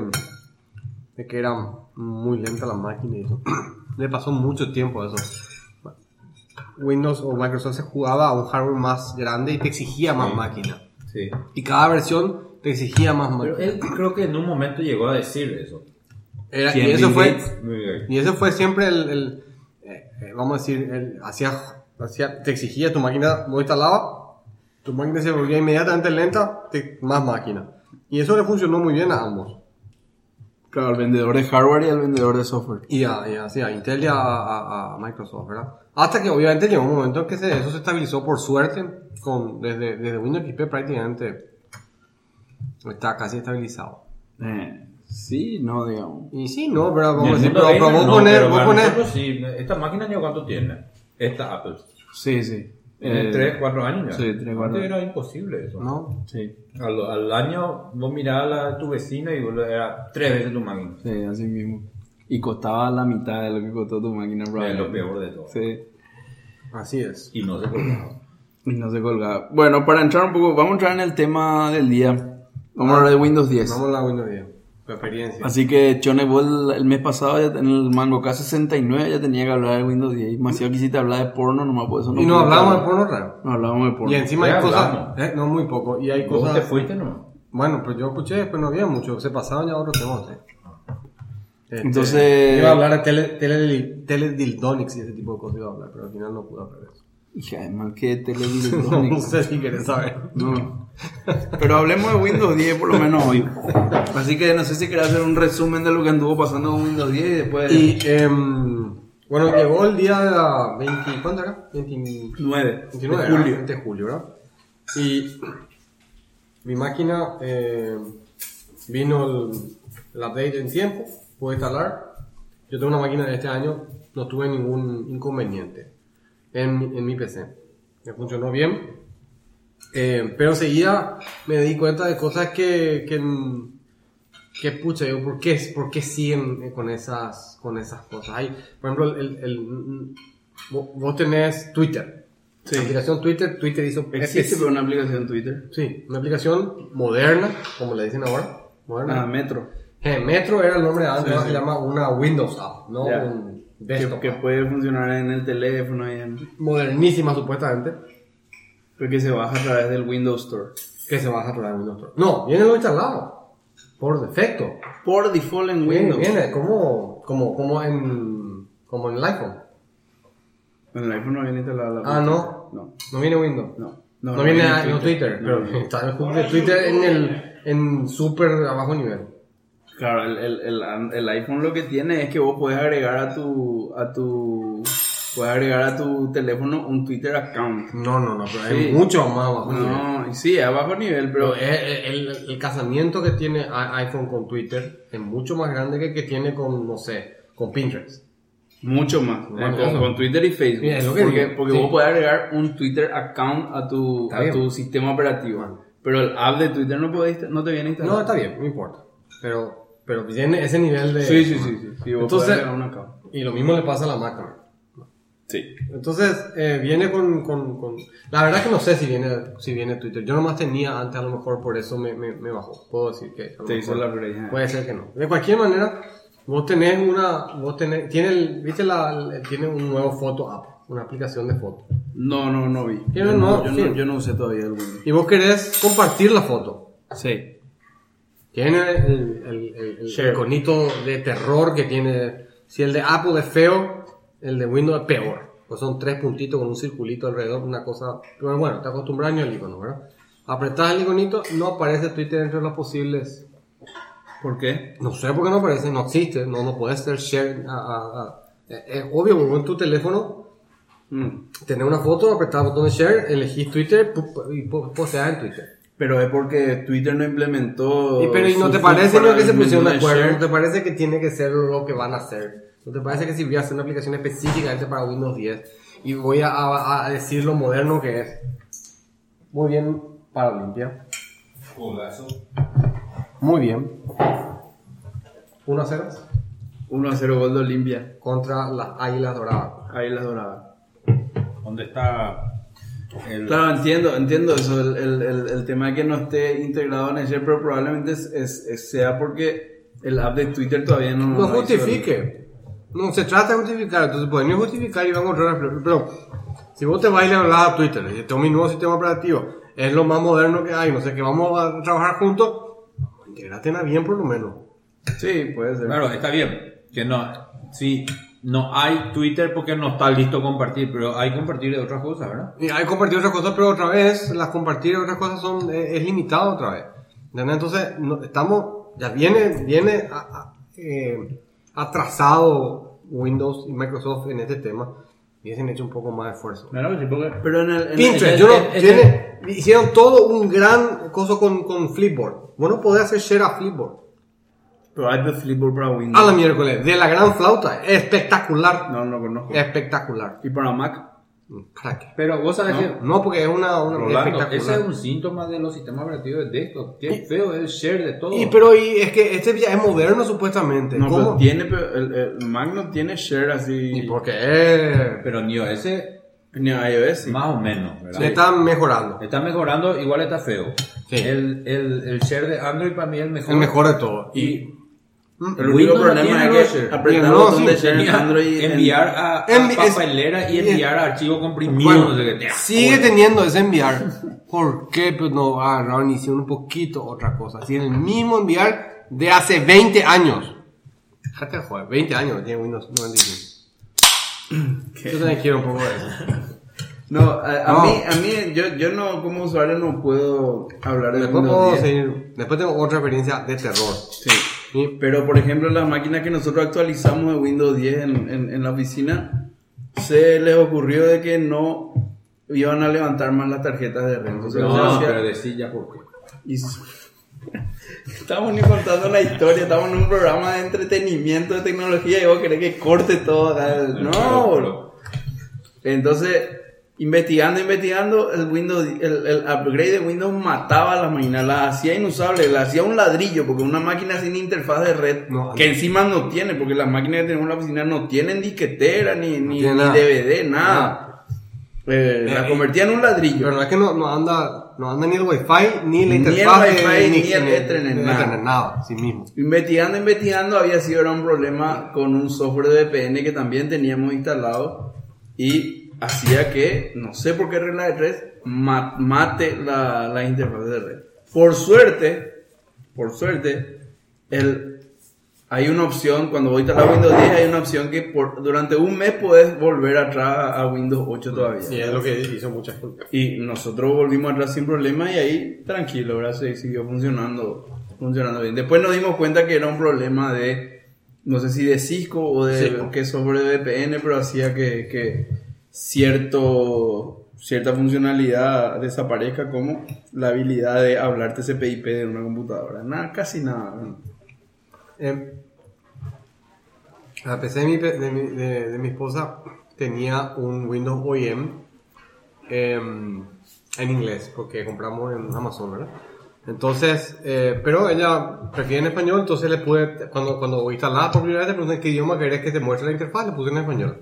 de que era muy lenta la máquina y eso, <clears throat> le pasó mucho tiempo a eso. Windows o Microsoft se jugaba a un hardware más grande y te exigía más máquina. Sí. Y cada versión te exigía más Pero máquina. él creo que en un momento llegó a decir eso. Era- y eso fue, y eso fue siempre el, el, eh, eh, vamos a decir, el, hacía, hacía, te exigía tu máquina, vos instalabas, tu máquina se volvía inmediatamente lenta, te- más máquina. Y eso le funcionó muy bien a ambos. Claro, al vendedor de hardware y al vendedor de software. Y a, y a, sí, a Intel y a, a- a Microsoft, ¿verdad? Hasta que obviamente llegó un momento en que se- eso se estabilizó por suerte, con, desde, desde Windows XP prácticamente está casi estabilizado. Eh, sí, no, digamos. Y sí, no, pero vamos a decir, pero, pero vos no, poner, pero vos poner, nosotros sí. Esta máquina ya cuánto tiene. Esta Apple. Sí, sí. Tiene Eh, 3, 4 años ya. sí, tres, cuatro Antes años. era imposible eso. ¿no? Sí, Al, al año vos mirabas la de tu vecina y vos le- era tres veces tu máquina. sí, así mismo. Y costaba la mitad de lo que costó tu máquina, Es lo peor de todo. Sí. Así es. Y no se colgaba. <clears throat> Y no se colgaba. Bueno, para entrar un poco, vamos a entrar en el tema del día. Vamos a hablar de Windows 10. Vamos a la Windows 10. Experiencia. Así que Chone, vos el, mes pasado ya en el Mango K69 ya tenía que hablar de Windows 10. Demasiado quisiste hablar de porno, nomás por eso no y no pude hablamos de porno raro. No hablábamos de porno. Y encima hay cosas. eh, no, muy poco. Y hay ¿Vos cosas. te fuiste no? Bueno, pues yo escuché, pero no había mucho. Se pasaban ya otros temas. eh. Este, Entonces- Iba a hablar de tele, tele, teledildonics y ese tipo de cosas iba a hablar, pero al final no pude hablar de eso. Hija de mal que No televisión. sé si querés saber. No. Pero hablemos de Windows 10 por lo menos hoy. Así que no sé si querés hacer un resumen de lo que anduvo pasando con Windows 10 y después... Y, em, bueno, llegó el día de la 20. ¿Cuánto era? 29 9 de julio. julio. de julio, ¿verdad? Y mi máquina eh, vino el, el update en tiempo, pude instalar. Yo tengo una máquina de este año, no tuve ningún inconveniente en, en mi PC. Me funcionó bien. Eh, pero seguía, me di cuenta de cosas que, que, que pucha, digo, ¿por qué, ¿por qué siguen con esas, con esas cosas? Hay, por ejemplo, el, el- vos vos tenés Twitter. Sí. La aplicación Twitter, Twitter hizo... Existe pero una aplicación Twitter. Sí, una aplicación moderna, como le dicen ahora. Moderna. Ah, Metro. Eh, Metro era el nombre de antes, Sí, sí. se llama una Windows App, no Ya. un Que, que puede funcionar en el teléfono y en... Modernísima supuestamente, Porque se baja a través del Windows Store. que se baja a través de Windows Store. No, viene lo instalado, por defecto. Por default en Viene, Windows. viene como, como, como, en, como en el iPhone. En el iPhone no viene instalada la Ah, ¿no? No. No viene Windows. No. No, viene a- no Twitter, No, pero no. está el Twitter en el en súper a bajo nivel. Claro, el, el, el, el iPhone lo que tiene es que vos puedes agregar a tu, a tu, puedes agregar a tu teléfono un Twitter account. No, no, no, pero Sí. es mucho más bajo nivel. No, sí, a bajo nivel, pero es- el, el- el casamiento que tiene iPhone con Twitter es mucho más grande que el que tiene con, no sé, con Pinterest. mucho más. Bueno, eh, con, con Twitter y Facebook. Mira, es lo que porque porque sí. vos puedes agregar un Twitter account a tu, Está a bien. tu sistema operativo. Pero el app de Twitter no, podés, no te viene instalado. No, está bien, no importa. Pero, pero tiene ese nivel de... Sí, sí, sí. sí, sí vos Entonces- podés agregar un account. Y lo mismo le pasa a la Mac también. Sí. Entonces, eh, viene con, con, con- La verdad que no sé si viene, si viene Twitter. Yo nomás tenía antes, a lo mejor por eso me, me, me bajó. Puedo decir que... a lo Te hizo la upgrade. Puede ser que no. De cualquier manera, vos tenés una... Vos tenés... Tiene, el, ¿viste la, el- tiene un nuevo foto app. Una aplicación de foto. No, no, no vi. Yo no, nuevo yo, no, yo no usé todavía el. Y vos querés compartir la foto. Sí. Tiene el, el, el, el Share. iconito de terror que tiene. Si el de Apple es feo, el de Windows es peor. Pues son tres puntitos con un circulito alrededor, una cosa. Pero bueno, te acostumbras al icono, ¿verdad? apretás el iconito, no aparece Twitter entre los posibles. ¿Por qué? No sé por qué no aparece, no existe, no, no puedes hacer share. a- a- a- eh, Es obvio, porque en tu teléfono Mm. tenés una foto, apretás el botón de share, elegís Twitter y po- posteás en Twitter. Pero es porque Twitter no implementó. Y, pero ¿y no te parece no que se pusieron de acuerdo? ¿No te parece que tiene que ser lo que van a hacer? ¿No te parece que si voy a hacer una aplicación específicamente para Windows 10 y voy a, a- a decir lo moderno que es? Muy bien para Olimpia. Muy bien. 1 a 0 1 a 0 gol de Olimpia. contra las Águilas Doradas. Ahí las doradas. ¿Dónde está el... Claro, entiendo, entiendo eso, el, el, el, el tema de que no esté integrado en el share, pero probablemente es, es- es- sea porque el app de Twitter todavía no... No justifique. No se trata de justificar. Entonces pueden justificar y van a encontrar. Pero, pero si vos te vas y le hablas a Twitter y este es mi nuevo sistema operativo, es lo más moderno que hay, no sé, que vamos a trabajar juntos, integrate bien por lo menos. Sí, puede ser. Claro, está bien. Que no, sí, no hay Twitter porque no está listo compartir, pero hay compartir de otras cosas, ¿verdad? Y hay compartir otras cosas, pero otra vez, las compartir otras cosas son, eh, es limitado otra vez. ¿Entendés? Entonces, no- estamos, ya viene, viene a- a- eh, atrasado Windows y Microsoft en este tema. Hubiesen hecho un poco más de esfuerzo. Claro, sí, porque... Pero en el... en Pinterest, el- yo no, en- en- tiene, hicieron todo un gran coso con, con Flipboard. Vos no podés hacer share a Flipboard. Pero hay de Flipboard para Windows. A la miércoles, de la gran flauta, espectacular. No, no lo conozco. Espectacular. ¿Y para Mac? ¿Para qué? Pero vos sabés que... No, porque es una, una Rolando, espectacular. ese es un síntoma de los sistemas operativos de desktop. Qué feo es el share de todo. Y pero y es que este ya es moderno supuestamente. No, ¿Cómo? pero tiene... pero el, el Mac no tiene share así... Y porque es- Pero ni ese Ni iOS, sí. más o menos, ¿verdad? se están mejorando. Está mejorando, igual está feo. Sí. El, el, el share de Android para mí es el mejor. El mejor de todo. Y El único no problema es que apretar el No, botón sí, de share en Android... en- enviar a, a Envi- es- papelera y enviar a archivo comprimido. Bueno, no sé qué. sigue teniendo ese enviar. ¿Por qué? Pues no agarraron y hicieron un poquito otra cosa. Tienen el mismo enviar de hace 20 años. Déjate de joder, 20 años tiene Windows 95. <clears throat> Yo también quiero un poco de eso. <laughs> No, a, a No. mí, a mí yo, yo no, como usuario no puedo hablar de Después Windows puedo 10. seguir. Después tengo otra experiencia de terror. Sí. Sí. Pero, por ejemplo, las máquinas que nosotros actualizamos de Windows 10 en, en, en la oficina, se les ocurrió de que no iban a levantar más las tarjetas de red. Entonces, No, se hacía- pero decí ya por qué. y <laughs> Estamos ni contando la historia, estamos en un programa de entretenimiento, de tecnología, y vos querés que corte todo No, bro. Entonces, investigando, investigando, el Windows, el, el upgrade de Windows mataba a las máquinas, las hacía inusables, las hacía un ladrillo, porque una máquina sin interfaz de red, No, que encima no tiene, porque las máquinas que tenemos en la oficina no tienen disquetera, ni, ni, ni nada. DVD, nada. Eh, la Eh, convertía en un ladrillo. Pero no es que no, no anda, no anda ni el Wi-Fi, ni la Ni el interfaz, de- Wi-Fi, ni el Ethernet, ni nada. nada, sí mismo. Investigando, investigando, había sido era un problema con un software de VPN que también teníamos instalado y hacía que, no sé por qué regla de tres, ma- mate la, la interfaz de red. Por suerte, por suerte, el, hay una opción, cuando voy a instalar Windows 10, hay una opción que por, durante un mes puedes volver atrás a, Windows 8 todavía. Y es lo que hizo mucha gente. Y nosotros volvimos atrás sin problema y ahí tranquilo, ¿verdad? Se siguió funcionando, funcionando bien. Después nos dimos cuenta que era un problema de, no sé si de Cisco o de Sí. qué de VPN, pero hacía que, que cierto, cierta funcionalidad desaparezca como la habilidad de hablar TCP/IP de una computadora. Nada, casi nada. Eh, la PC de mi, de, mi, de- de mi esposa tenía un Windows OEM em, en inglés, porque compramos en Amazon, ¿verdad? Entonces, eh, pero ella prefiere en español, entonces le pude, cuando, cuando instalaba por primera vez, le pregunté qué idioma querés que te muestre la interfaz, le puse en español.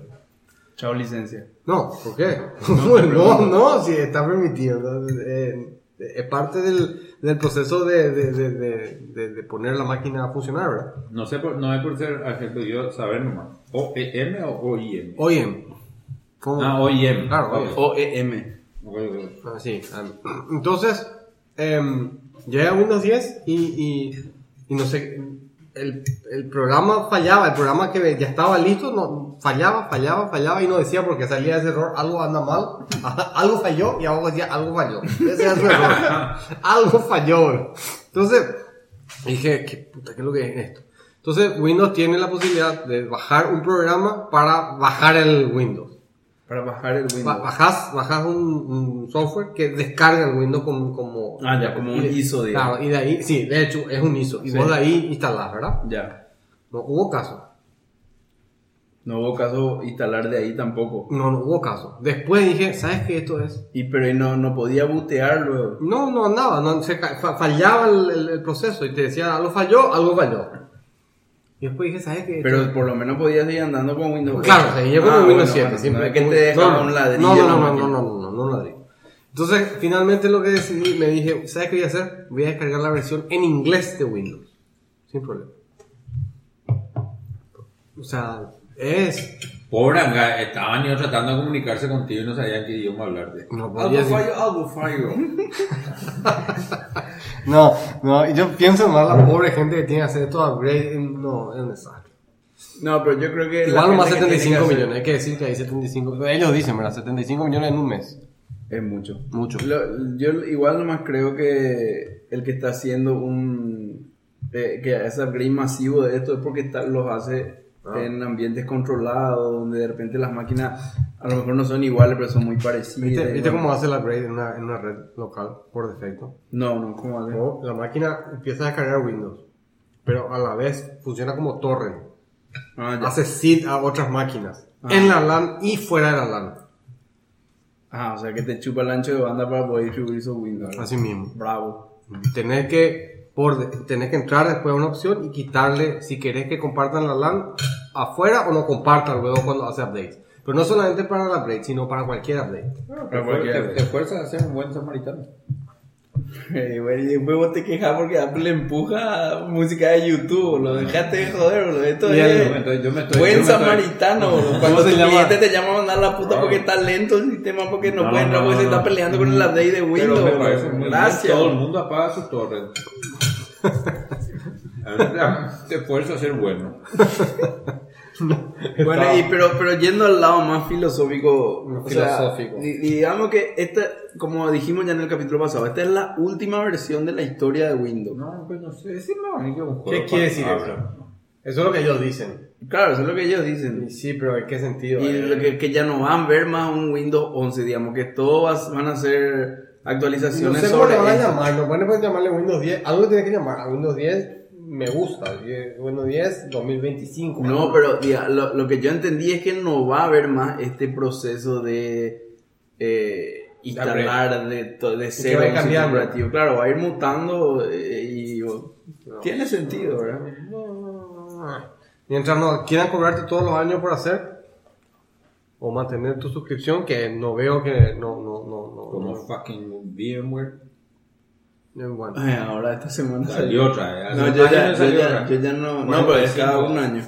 Chao licencia. No, ¿por qué? <laughs> No, no, <laughs> si está permitido. eh, es parte del, del proceso de, de, de, de, de- de poner la máquina a funcionar, ¿verdad? No sé, por, no es por ser argentino, yo saber nomás. ¿OEM o OIM? OEM. ¿Cómo? Ah, OIM. Claro, OEM. OEM. Ah, sí. ah, Entonces, em, llegué a Windows 10 y, y, y no sé, el, el programa fallaba, el programa que ya estaba listo, no, fallaba, fallaba, fallaba y no decía porque salía ese error, algo anda mal, <laughs> algo falló y abajo decía algo falló. Ese era su error. <laughs> algo falló. Entonces, dije, ¿qué puta, qué es lo que es esto? Entonces, Windows tiene la posibilidad de bajar un programa para bajar el Windows. Para bajar el Ba- Windows. Bajás, bajás un, un software que descarga el Windows como... como Ah, ya, como un ISO, digamos. Claro, y de ahí, sí, de hecho, es un ISO. Y Sí. vos de ahí instalás, ¿verdad? Ya. No hubo caso. No hubo caso instalar de ahí tampoco. No, no hubo caso. Después dije, ¿sabes qué esto es? Y pero y no, no podía bootear luego. No, no andaba, no, se fallaba el, el- el proceso y te decía, algo falló, algo falló. Y después dije, ¿sabes qué? Pero por lo menos podías ir andando con Windows. Claro, seguía con Ah, Windows bueno, 7. bueno, siempre. No es que te no, un ladrillo. No, no, no, no, máquina. no, no, no, no, un ladrillo. Entonces, finalmente lo que decidí, me dije, ¿sabes qué voy a hacer? Voy a descargar la versión en inglés de Windows. Sin problema. O sea, es... Pobre, anga, estaban ellos tratando de comunicarse contigo y no sabían qué idioma hablarte. No Algo podía fallo, algo fallo. <laughs> No, no, y yo pienso más la pobre gente que tiene que hacer estos upgrades. No, es un desastre. No, pero yo creo que. la Igual tiene 75 que millones, hay que decir que hay 75. Ellos dicen, ¿verdad? 75 millones en un mes. Es mucho. Mucho. Lo- yo igual nomás creo que el que está haciendo un. eh, que ese upgrade masivo de esto es porque está- los hace Ah. en ambientes controlados, donde de repente las máquinas a lo mejor no son iguales, pero son muy parecidas. ¿Viste, ¿viste bueno. cómo hace el upgrade en una, en una red local por defecto? No, no, ¿cómo hace? La máquina empieza a descargar Windows, pero a la vez funciona como torrent. Ah. Hace seed a otras máquinas, Ah. en la LAN y fuera de la LAN. Ah, o sea que te chupa el ancho de banda para poder distribuir esos Windows. Así mismo. Bravo. Tenés que, por, tenés que entrar después a una opción y quitarle, si querés que compartan la LAN afuera o no compartan luego cuando hace updates. Pero no solamente para el upgrade, sino para cualquier update. Te, te fuerzas a ser un buen samaritano. Eh, bueno, y después vos te quejas porque Apple empuja música de YouTube, lo dejaste de joder, boludo. Esto Y es Yo me estoy- buen yo me estoy- samaritano, boludo. Cuando se tu cliente te llama a mandar la puta porque está lento el sistema, porque no, No, puede entrar no, porque se no, está no. peleando con el update de Windows. Pero me parece muy. Gracias. Todo el mundo apaga su. Ahorita <laughs> Te esfuerzo a ser bueno. <laughs> <laughs> Bueno, y, pero, pero yendo al lado más filosófico, o Filosófico. di- digamos que esta, como dijimos ya en el capítulo pasado, esta es la última versión de la historia de Windows. No, pues no sé. No, es un ¿Qué quiere decir eso? Eso es lo que ellos dicen. Claro, eso es lo que ellos dicen. Y sí, pero ¿en qué sentido? Y Eh, lo que, que ya no van a ver más un Windows 11, digamos, que todos van a ser no actualizaciones sé cómo sobre le van a llamar, no pueden pueden llamarle Windows 10. Algo tiene que llamar. A Windows 10 me gusta. Windows 10 2025. No, pero diga, lo, lo que yo entendí es que no va a haber más este proceso de eh, instalar de, de cero va a ir un operativo. Claro, va a ir mutando eh, y tiene sentido, ¿verdad? Mientras no quieran cobrarte todos los años por hacer o mantener tu suscripción, que no veo que no, no, no, no. Como no- fucking VMware. No, bueno. Ay, ahora esta semana Salió otra. eh. No, yo ya, no yo salió ya, otra. yo ya no. No, pero es cada un año.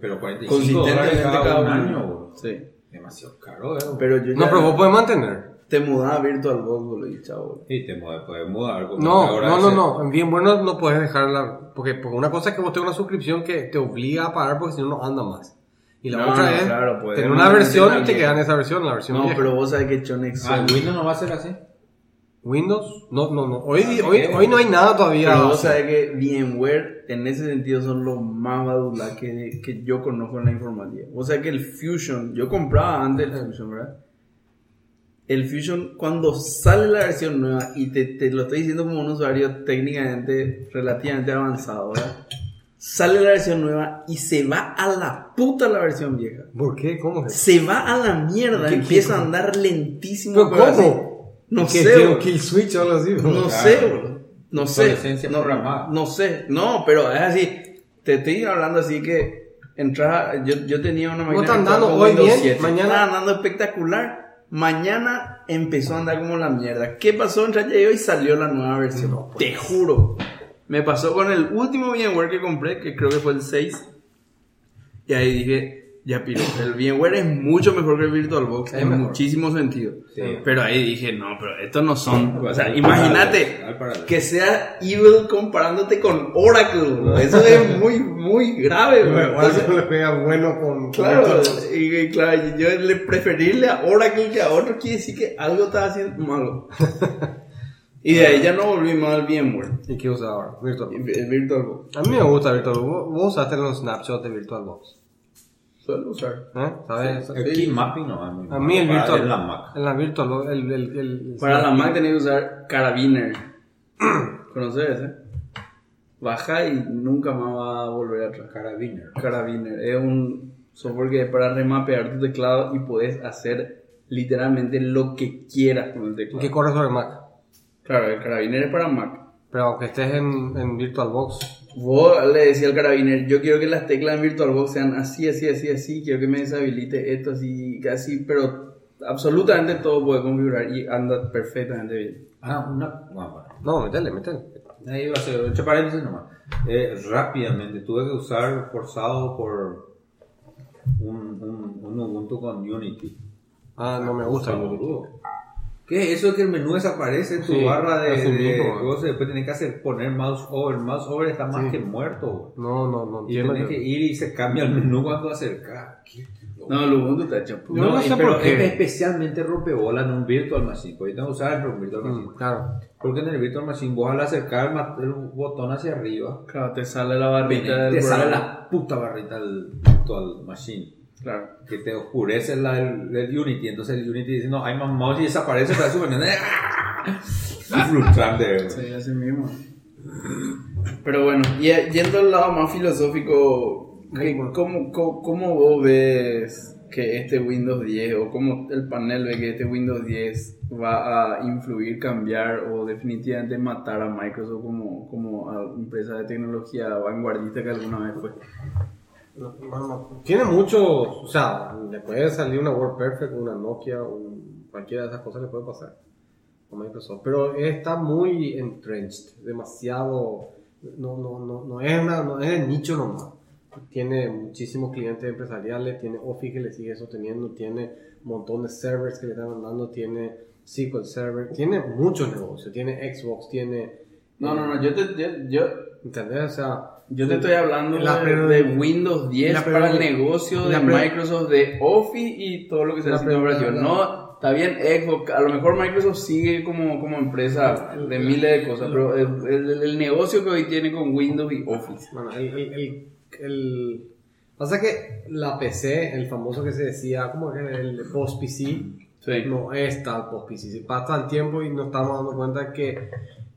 Pero 45 dólares Consistentemente cada, cada un año. bro. Sí. Demasiado caro, eh. Pero yo No, ya pero vos puedes mantener. te mudaba a VirtualBox, boludo, y chao. Y te puedes mudar. No, ahora no, no, no. En bien bueno no puedes dejarla. Porque, porque una cosa es que vos tengas una suscripción que te obliga a pagar porque si no, no anda más. Y la No, otra no, es claro, puedes tener una versión y te quedan esa versión, la versión No, vieja. pero vos sabés que Chonex Ah, Windows no va a ser así. Windows, no, no, no. Hoy, Ah, hoy, hoy no hay nada todavía. Pero vos sabés que VMware en ese sentido son los más badulaques que, que yo conozco en la informática. O sea que el Fusion, yo compraba antes el Fusion, ¿verdad? El Fusion, cuando sale la versión nueva, y te, te lo estoy diciendo como un usuario técnicamente relativamente avanzado, ¿verdad? Sale la versión nueva y se va a la puta la versión vieja. ¿Por qué? ¿Cómo es? Se va a la mierda, ¿Qué- empieza qué- a andar lentísimo. ¿Pero así. Cómo? No ¿Que sé, un kill switch o algo así? No Claro. sé, bro. No sé. No, programada. No sé. No, pero es así. Te estoy hablando así que entras. Yo, yo tenía una máquina. está que andando hoy Windows bien, 7. mañana- Estaba andando espectacular. Mañana empezó a andar como la mierda. ¿Qué pasó? Entré ayer y salió la nueva versión. No, pues. Te juro. Me pasó con el último VMware que compré, que creo que fue el 6. Y ahí dije, ya piró. El VMware es mucho mejor que el VirtualBox Es en mejor. sentidos. Sí. Pero ahí dije, no, pero estos no son. O sea, imagínate que sea Evil comparándote con Oracle. bro. Eso es muy, muy grave. se le pega bueno con. Claro, y, y claro, yo le preferirle a Oracle que a otro quiere decir que algo está haciendo malo. <laughs> y de ahí ya no volví más al VMware, ¿Y qué usa ahora? VirtualBox. VirtualBox. A mí me gusta VirtualBox. Vos usaste los snapshots de VirtualBox. Suelo usar. ¿Eh? ¿Sabes? El key mapping no, a mí. A mí el para Virtual. la Mac. En la VirtualBox. El, el, el, Para la Mac tenés que usar Carabiner. <clears throat> ¿Conoces ese? Baja y nunca más va a volver atrás. Carabiner. Carabiner es un software que es para remapear tu teclado y puedes hacer literalmente lo que quieras con el ¿Y teclado. que corre sobre Mac? Claro, el Carabiner es para Mac. Pero aunque estés en, en VirtualBox. Vos le decía al carabiner, yo quiero que las teclas en VirtualBox sean así, así, así, así, quiero que me deshabilite esto, así, así, pero absolutamente todo puede configurar y anda perfectamente bien. Ah, una. Bueno, bueno. No, metele, metele. Ahí va a ser, entre paréntesis nomás. Eh, rápidamente, tuve que usar forzado por un, un, un Ubuntu con Unity. Ah, no me gusta Unity. ¿Qué es eso que el menú desaparece en tu Sí, barra de, cosas? Después tenés que hacer poner mouse over. El mouse over está más Sí. que muerto. No, no, no. Y tenés que ir y se cambia el menú cuando acercas. ¿Qué loco? No, el Ubuntu está hecho. No y- sé pero por qué. es especialmente rompebola en un Virtual Machine. Porque tengo que usar un Virtual Machine. Mm, Claro. Porque en el Virtual Machine vos al acercar el el botón hacia arriba, Claro, te sale la barrita del te sale la puta barrita del Virtual Machine. Claro. Que te oscurece la, el, el Unity. Entonces el Unity dice, no, hay más mouse y desaparece. Pero su <laughs> Es frustrante. Sí, así mismo. Pero bueno, y yendo al lado más filosófico, ¿qué- ¿cómo, cómo, cómo vos ves que este Windows 10 o cómo el panel ve que este Windows 10 va a influir, cambiar o definitivamente matar a Microsoft como, como a empresa de tecnología vanguardista que alguna vez fue? No, no. Tiene muchos, o sea, le puede salir una WordPerfect, una Nokia, un- cualquiera de esas cosas le puede pasar Microsoft, pero está muy entrenched, demasiado, no, no, no, no es una, no es el nicho nomás. Tiene muchísimos clientes empresariales, tiene Office que le sigue sosteniendo, tiene un montón de servers que le están mandando, tiene SQL Server, tiene muchos negocios, tiene Xbox, tiene... No, no, no, yo te, yo, yo, ¿Entendés? O sea, yo te estoy hablando La de, de Windows 10 la para el negocio de Microsoft, de Office y todo lo que se La hace pre- operación. la- No, está bien Xbox, a lo mejor Microsoft sigue como, como empresa de miles de cosas, pero el, el- el negocio que hoy tiene con Windows y Office. Bueno, el, el, el, el- Pasa que la PC, el famoso que se decía, como que el post-PC, Sí. no es tal post-PC. Se pasa el tiempo y nos estamos dando cuenta que,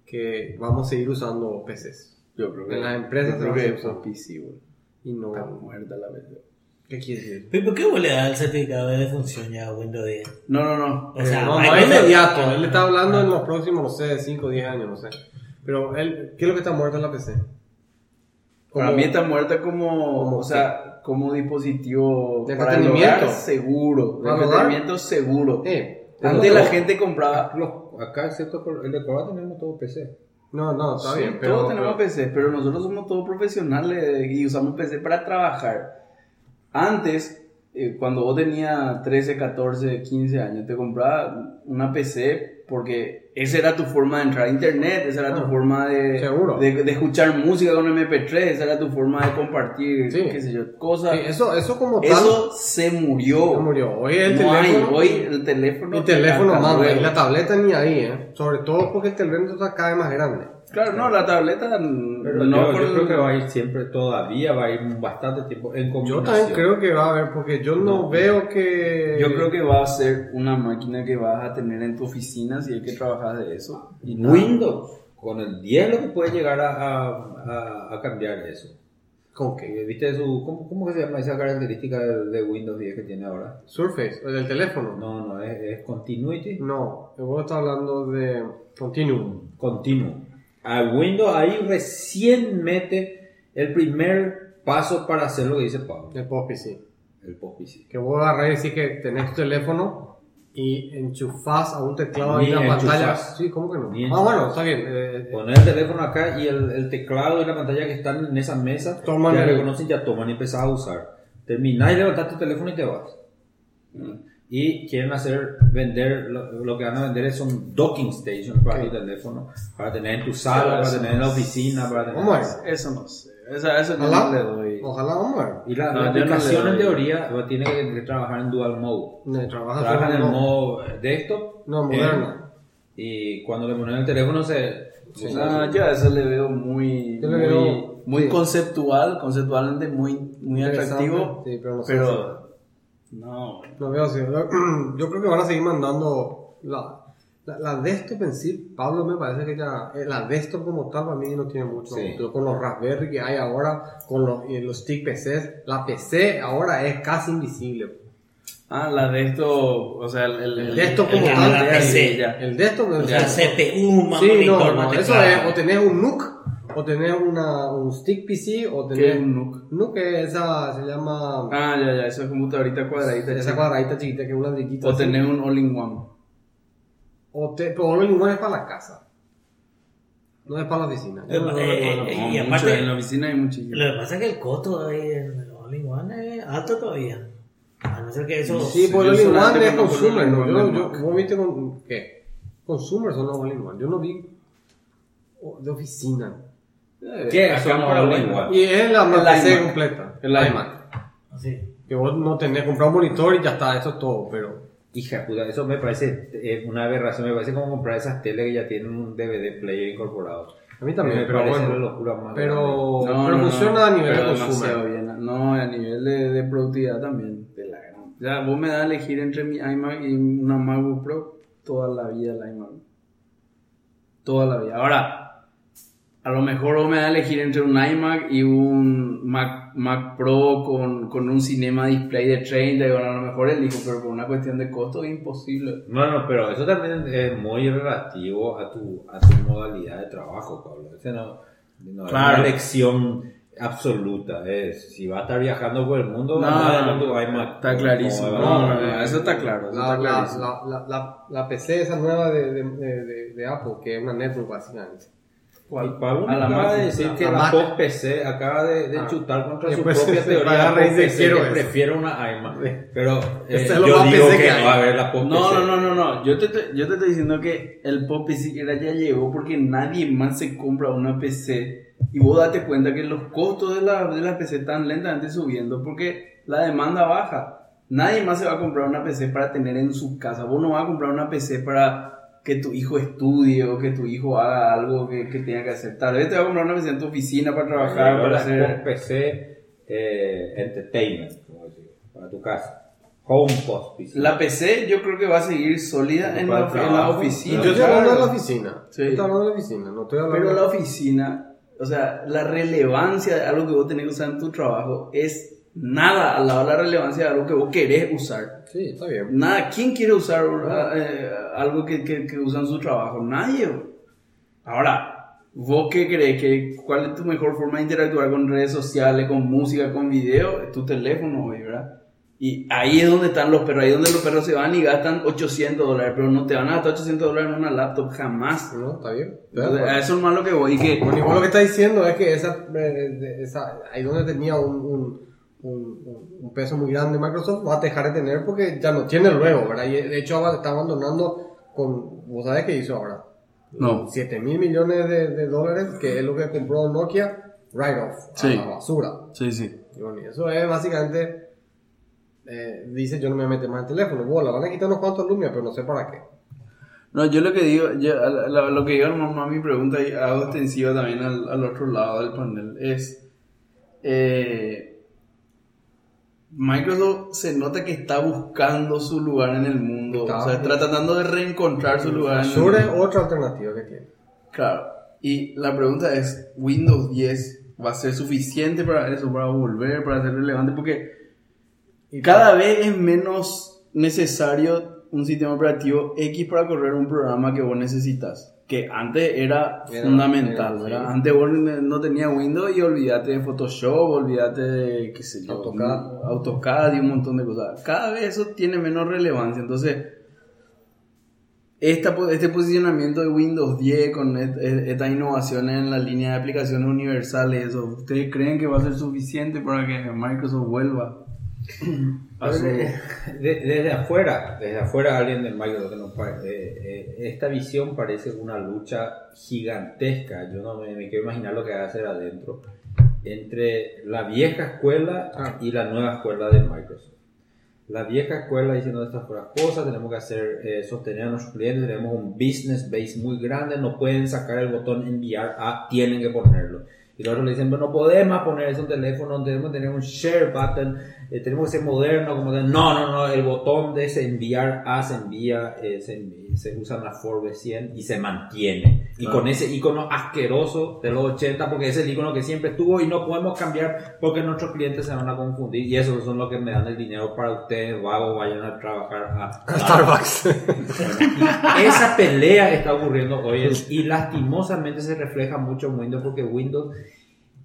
que vamos a seguir usando PCs. Yo creo que En las empresas yo se creo va a que hacer es PC, güey. Y no... Está muerta la PC. ¿Qué quiere decir? ¿Pero por qué vos le das el certificado de defunción ya a Windows 10? No, no, no. O sea, no, no Microsoft- es inmediato. Él está hablando en los próximos, no sé, 5 o 10 años, no sé. Pero él, ¿qué es lo que está muerto en la PC? Para Como- mí está muerta como, como o sea, como dispositivo De para entretenimiento. seguro, de ¿Para entretenimiento seguro. Eh, Antes no, la no. gente compraba Los- acá, excepto por el de Córdoba, tenemos todo PC. No, no, está Sí, bien. Pero, todos tenemos PC, pero nosotros somos todos profesionales y usamos PC para trabajar. Antes, eh, cuando vos tenías 13, 14, 15 años, te comprabas una PC porque esa era tu forma de entrar a internet, esa era tu Ah, forma de, seguro. de, de escuchar música con MP3, esa era tu forma de compartir, Sí. qué sé yo, cosas. Sí, eso, eso como tal... Eso se murió. No murió. Hoy el No hay, teléfono. hoy el teléfono. el teléfono. Y la tableta ni ahí, ¿eh? Sobre todo porque el teléfono está cada vez más grande. Claro, no, la tableta. Pero no yo, por yo creo que va a ir siempre, todavía va a ir bastante tiempo en Yo combinación. también creo que va a haber, porque yo no, veo que. Yo creo que va a ser una máquina que vas a tener en tu oficina si hay que trabajar de eso. Y Windows, con el 10 lo que puede llegar a, a, a- cambiar eso. ¿Con qué? Que, ¿Viste su, cómo, cómo que se llama esa característica de, de Windows 10 que tiene ahora? Surface, el del teléfono. No, no, es, es Continuity. No, vos estás hablando de Continuum. Continuo. A Windows ahí recién mete el primer paso para hacer lo que dice Pablo. El POP-PC. El POP-PC. Que vos agarrás y decís que tenés tu teléfono y enchufás a un teclado Ni y una pantalla. enchufás. Sí, ¿cómo que no? Ni ah, enchufás. bueno, está bien. eh, eh, Poner el teléfono acá y el, el teclado y la pantalla que están en esa mesa Toman ya el- reconocen, ya toman y empezás a usar. terminás y levantás tu teléfono y te vas. Y quieren hacer, vender, lo, lo que van a vender es son docking stations para tu teléfono, para tener en tu sala, para tener en la oficina, para tener... ¿Cómo es? Eso no sé. Esa, eso yo Ojalá, no le doy. ojalá vamos a ver. Y la, No, la yo no aplicación en teoría pues, tiene que, que trabajar en dual mode. No, trabaja Trabaja en el modo eh, desktop. No, eh, moderno. y cuando le ponen el teléfono se... se- Ah, yo a eso le veo muy, Yo le muy, veo- muy sí. conceptual, conceptualmente muy, muy atractivo. sí, pero no sé pero no, No veo así. <clears throat> Yo creo que van a seguir mandando la, la, la desktop en sí. Pablo me parece que ya. eh, La desktop como tal para mí no tiene mucho. Sí. Con los Raspberry que hay ahora, con los, los stick PCs. La PC ahora es casi invisible. Ah, la de esto, o sea, el, el, El desktop el como que tal. la es- PC. ya. El desktop o La sea, CPU, más Sí, monitor, no, no, eso es. O tenés un NUC, o tenés una, un stick PC, o ¿Qué tenés. es un NUC? NUC es esa se llama. Ah, ya, ya, esa computadorita cuadradita. esa chica. cuadradita chiquita que es un ladrillito. O así. tener un all-in-one. O te, pero all in one es para la casa. No es para la oficina. Yo no- no- no- Eh, no- eh, No, y mucho, aparte- en la oficina hay muchísimo. Lo que pasa es que el costo ahí en el All-in-One es alto todavía. A no ser que eso. Sí, Sí, pues yo el all in solamente one es consumer, ¿no? all-in-one Yo, yo, vos viste con, ¿qué? Consumer son los all in one. Yo no vi de oficina. Eh, ¿Qué acá all-in-one? Y es la El PC completa. El iMac. Así. Que vos no tenés, comprar un monitor y ya está, eso es todo, pero... Hija puta, eso me parece eh, una aberración, me parece como comprar esas teles que ya tienen un DVD player incorporado. A mí también, me pero parece bueno. la locura más Pero, No, pero no, no, funciona a nivel de bien. No, a nivel de, de productividad también. De la gran. Ya, vos me das a elegir entre mi iMac y una MacBook Pro toda la vida la iMac. Toda la vida. Ahora, a lo mejor me das a elegir entre un iMac y un Mac, Mac Pro con, con un Cinema Display de 30. Y bueno, a lo mejor elijo, pero por una cuestión de costo es imposible. No, no, pero eso también es muy relativo a tu, a tu modalidad de trabajo, Pablo. Ese no, no Claro. es una elección absoluta. Es, si vas a estar viajando por el mundo, No, no, con tu iMac. está clarísimo. No, no, no, eso está claro. Eso La, está la, clarísimo. la, la, la, la PC esa nueva de, de, de, de- de Apple, que es una netbook básicamente. Y Pablo A la acaba de decir que la post PC acaba de, de Ah. chutar contra Y su pues, propia <laughs> teoría PC, que prefiere una iMac. Pero eh, Este es lo yo más digo PC que, que no va a haber la post No, PC. no, no, no, no. Yo te, te- yo te estoy diciendo que el pop siquiera ya llegó porque nadie más se compra una PC. Y vos date cuenta que los costos de la, de la PC están lentamente subiendo porque la demanda baja. Nadie más se va a comprar una PC para tener en su casa. Vos no vas a comprar una PC para que tu hijo estudie o que tu hijo haga algo que, que tenga que hacer. Tal vez te vas a comprar una PC en tu oficina para trabajar, para hacer... PC eh, entertainment, como decir, para tu casa. Home post PC. La PC yo creo que va a seguir sólida en la, en la oficina. yo estoy hablando de la oficina. Sí. Yo estoy hablando de la oficina, no estoy hablando Pero de la oficina, o sea, la relevancia de algo que vos tenés que usar en tu trabajo es nada al lado de la relevancia de algo que vos querés usar. Sí, está bien. Nada, ¿quién quiere usar eh, algo que, que, que usa en su trabajo? Nadie. Ahora, ¿vos qué crees? Que, ¿Cuál es tu mejor forma de interactuar con redes sociales, con música, con video? Es tu teléfono ¿verdad? Y ahí es donde están los perros, ahí es donde los perros se van y gastan 800 dólares, pero no te van a gastar 800 dólares en una laptop jamás. No, está bien. Entonces, eso es más lo que voy. Que, Bueno, igual lo que está diciendo es que esa, eh, esa ahí donde tenía un, un, un, un peso muy grande Microsoft va a dejar de tener porque ya no tiene luego, ¿verdad? Y de hecho está abandonando con, ¿vos sabés qué hizo ahora? No. 7 mil millones de, de dólares, que es lo que compró Nokia, write-off, Sí. a la basura. Sí, sí. Y bueno, eso es básicamente, eh, dice yo no me meto más en teléfono, bola, van a quitar unos cuantos Lumia, pero no sé para qué. No, yo lo que digo, yo, a- lo que digo a mi pregunta y hago extensiva también al, al otro lado del panel es eh, Microsoft se nota que está buscando su lugar en el mundo, Está- o sea, está tratando de reencontrar su lugar en el Azure es mundo. otra alternativa que tiene. Claro, y la pregunta es, ¿Windows 10 va a ser suficiente para eso, para volver, para ser relevante? Porque cada vez es menos necesario un sistema operativo X para correr un programa que vos necesitas. Que antes era, Era- fundamental, era, ¿verdad? sí. Antes vos no tenías Windows y olvídate de Photoshop, olvídate de, qué sé yo, AutoCAD. AutoCAD y un montón de cosas. Cada vez eso tiene menos relevancia. Entonces, esta, este posicionamiento de Windows 10 con estas innovaciones en la línea de aplicaciones universales, ¿ustedes creen que va a ser suficiente para que Microsoft vuelva? <clears throat> A ver, eh, de- desde afuera, desde afuera alguien del Microsoft que pa- eh, eh, esta visión parece una lucha gigantesca. Yo no me, me quiero imaginar lo que va a hacer adentro entre la vieja escuela Ah. y la nueva escuela de Microsoft. La vieja escuela diciendo estas cosas, tenemos que hacer eh, sostener a nuestros clientes, tenemos un business base muy grande, no pueden sacar el botón enviar a, tienen que ponerlo. Y los otros le dicen, bueno, no podemos poner eso en teléfono, tenemos que tener un share button, eh, tenemos que ser moderno, como de, no, no, no, el botón de enviar a se envía, eh, se, se usa en la Forbes 100 y se mantiene. Y con ese icono asqueroso de los 80, porque es el icono que siempre estuvo y no podemos cambiar porque nuestros clientes se van a confundir. Y esos son los que me dan el dinero para ustedes, vagos, vayan a trabajar a Starbucks. y <laughs> esa pelea está ocurriendo hoy y lastimosamente se refleja mucho en Windows porque Windows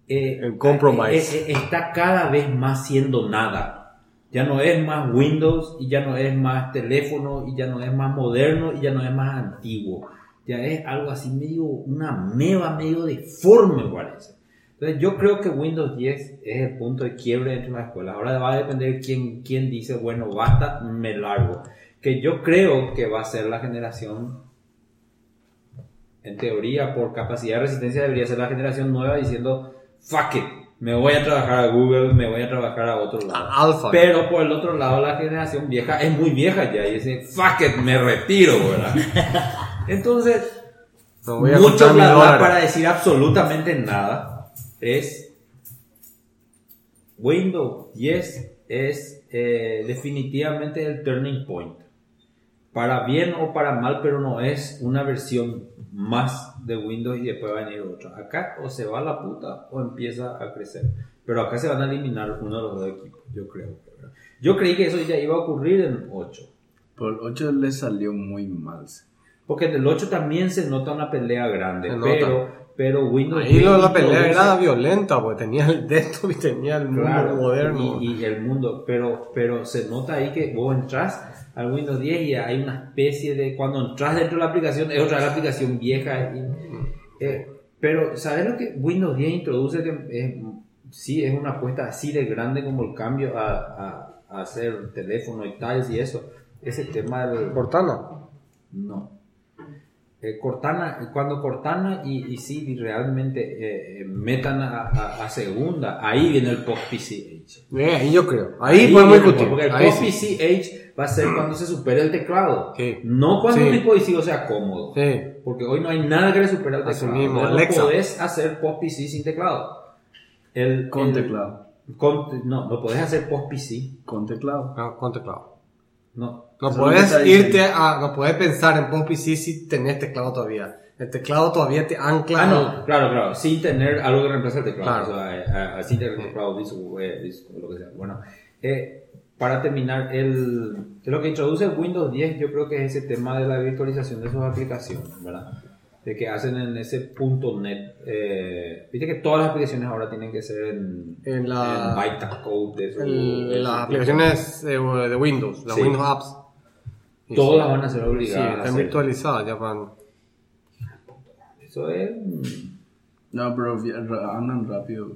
eh, El compromise. eh, eh, está cada vez más siendo nada. Ya no es más Windows y ya no es más teléfono y ya no es más moderno y ya no es más antiguo. Ya es algo así medio, una meba medio deforme parece. Entonces yo creo que Windows 10 es el punto de quiebre dentro de la escuela. Ahora va a depender quién, quién dice, bueno, basta, me largo. Que yo creo que va a ser la generación, en teoría, por capacidad de resistencia, debería ser la generación nueva diciendo, fuck it, me voy a trabajar a Google, me voy a trabajar a otro lado. Alpha. Pero por el otro lado, la generación vieja es muy vieja ya y dice, fuck it, me retiro, ¿verdad? <laughs> Entonces, No voy a mucho dólar. para decir absolutamente nada es Windows 10 es eh, definitivamente el turning point para bien o para mal pero no es una versión más de Windows y después va a venir otra acá o se va a la puta o empieza a crecer pero acá se van a eliminar uno de los dos equipos yo creo yo creí que eso ya iba a ocurrir en 8 Por el 8 le salió muy mal. porque en el 8 también se nota una pelea grande, Se nota. Pero, Windows Ahí de la 10 pelea era violenta, porque tenía el <laughs> desktop y tenía el mundo Claro, moderno. Y, y el mundo, pero, pero se nota ahí que vos entras al Windows 10 y hay una especie de, cuando entras dentro de la aplicación, es otra la aplicación vieja. y- eh, pero, ¿sabes lo que Windows 10 introduce? Que es, sí, es una apuesta así de grande como el cambio a, a, a hacer teléfono y tales y eso. Ese tema del, Cortana. no. Eh, Cortana, cuando Cortana y, y Siri realmente eh, eh, metan a, a- a segunda, ahí viene el post PCH. Eh, ahí yo creo. Ahí, podemos viene el discutir. Porque el Ahí post sí. PCH va a ser cuando se supere el teclado. Sí. No cuando Sí. un dispositivo sea cómodo. Sí. Porque hoy no hay nada que le supere al teclado. mismo, Entonces, Alexa. No podés hacer post PC sin teclado. El, Con el- teclado. con- no, no podés hacer post PC. Con teclado. No, con teclado. No. No puedes irte a, no puedes pensar en POP PC si tenés teclado todavía. El teclado todavía te ancla. Ah, no, claro, claro, sin tener algo que reemplace el teclado, Claro. o sea, sin tener teclado, disco, eh, disco, lo que sea. Bueno, eh, para terminar, el, lo que introduce Windows 10 yo creo que es ese tema de la virtualización de sus aplicaciones, ¿verdad? De que hacen en ese punto net. eh, Viste que todas las aplicaciones ahora tienen que ser en, En la- en bytecode de su- En, de en su las aplicaciones de, de Windows, las Sí. Windows Apps. Y Todas sí. van a ser Sí, obligadas. a están virtualizadas ya van. Eso es. No, pero andan rápido.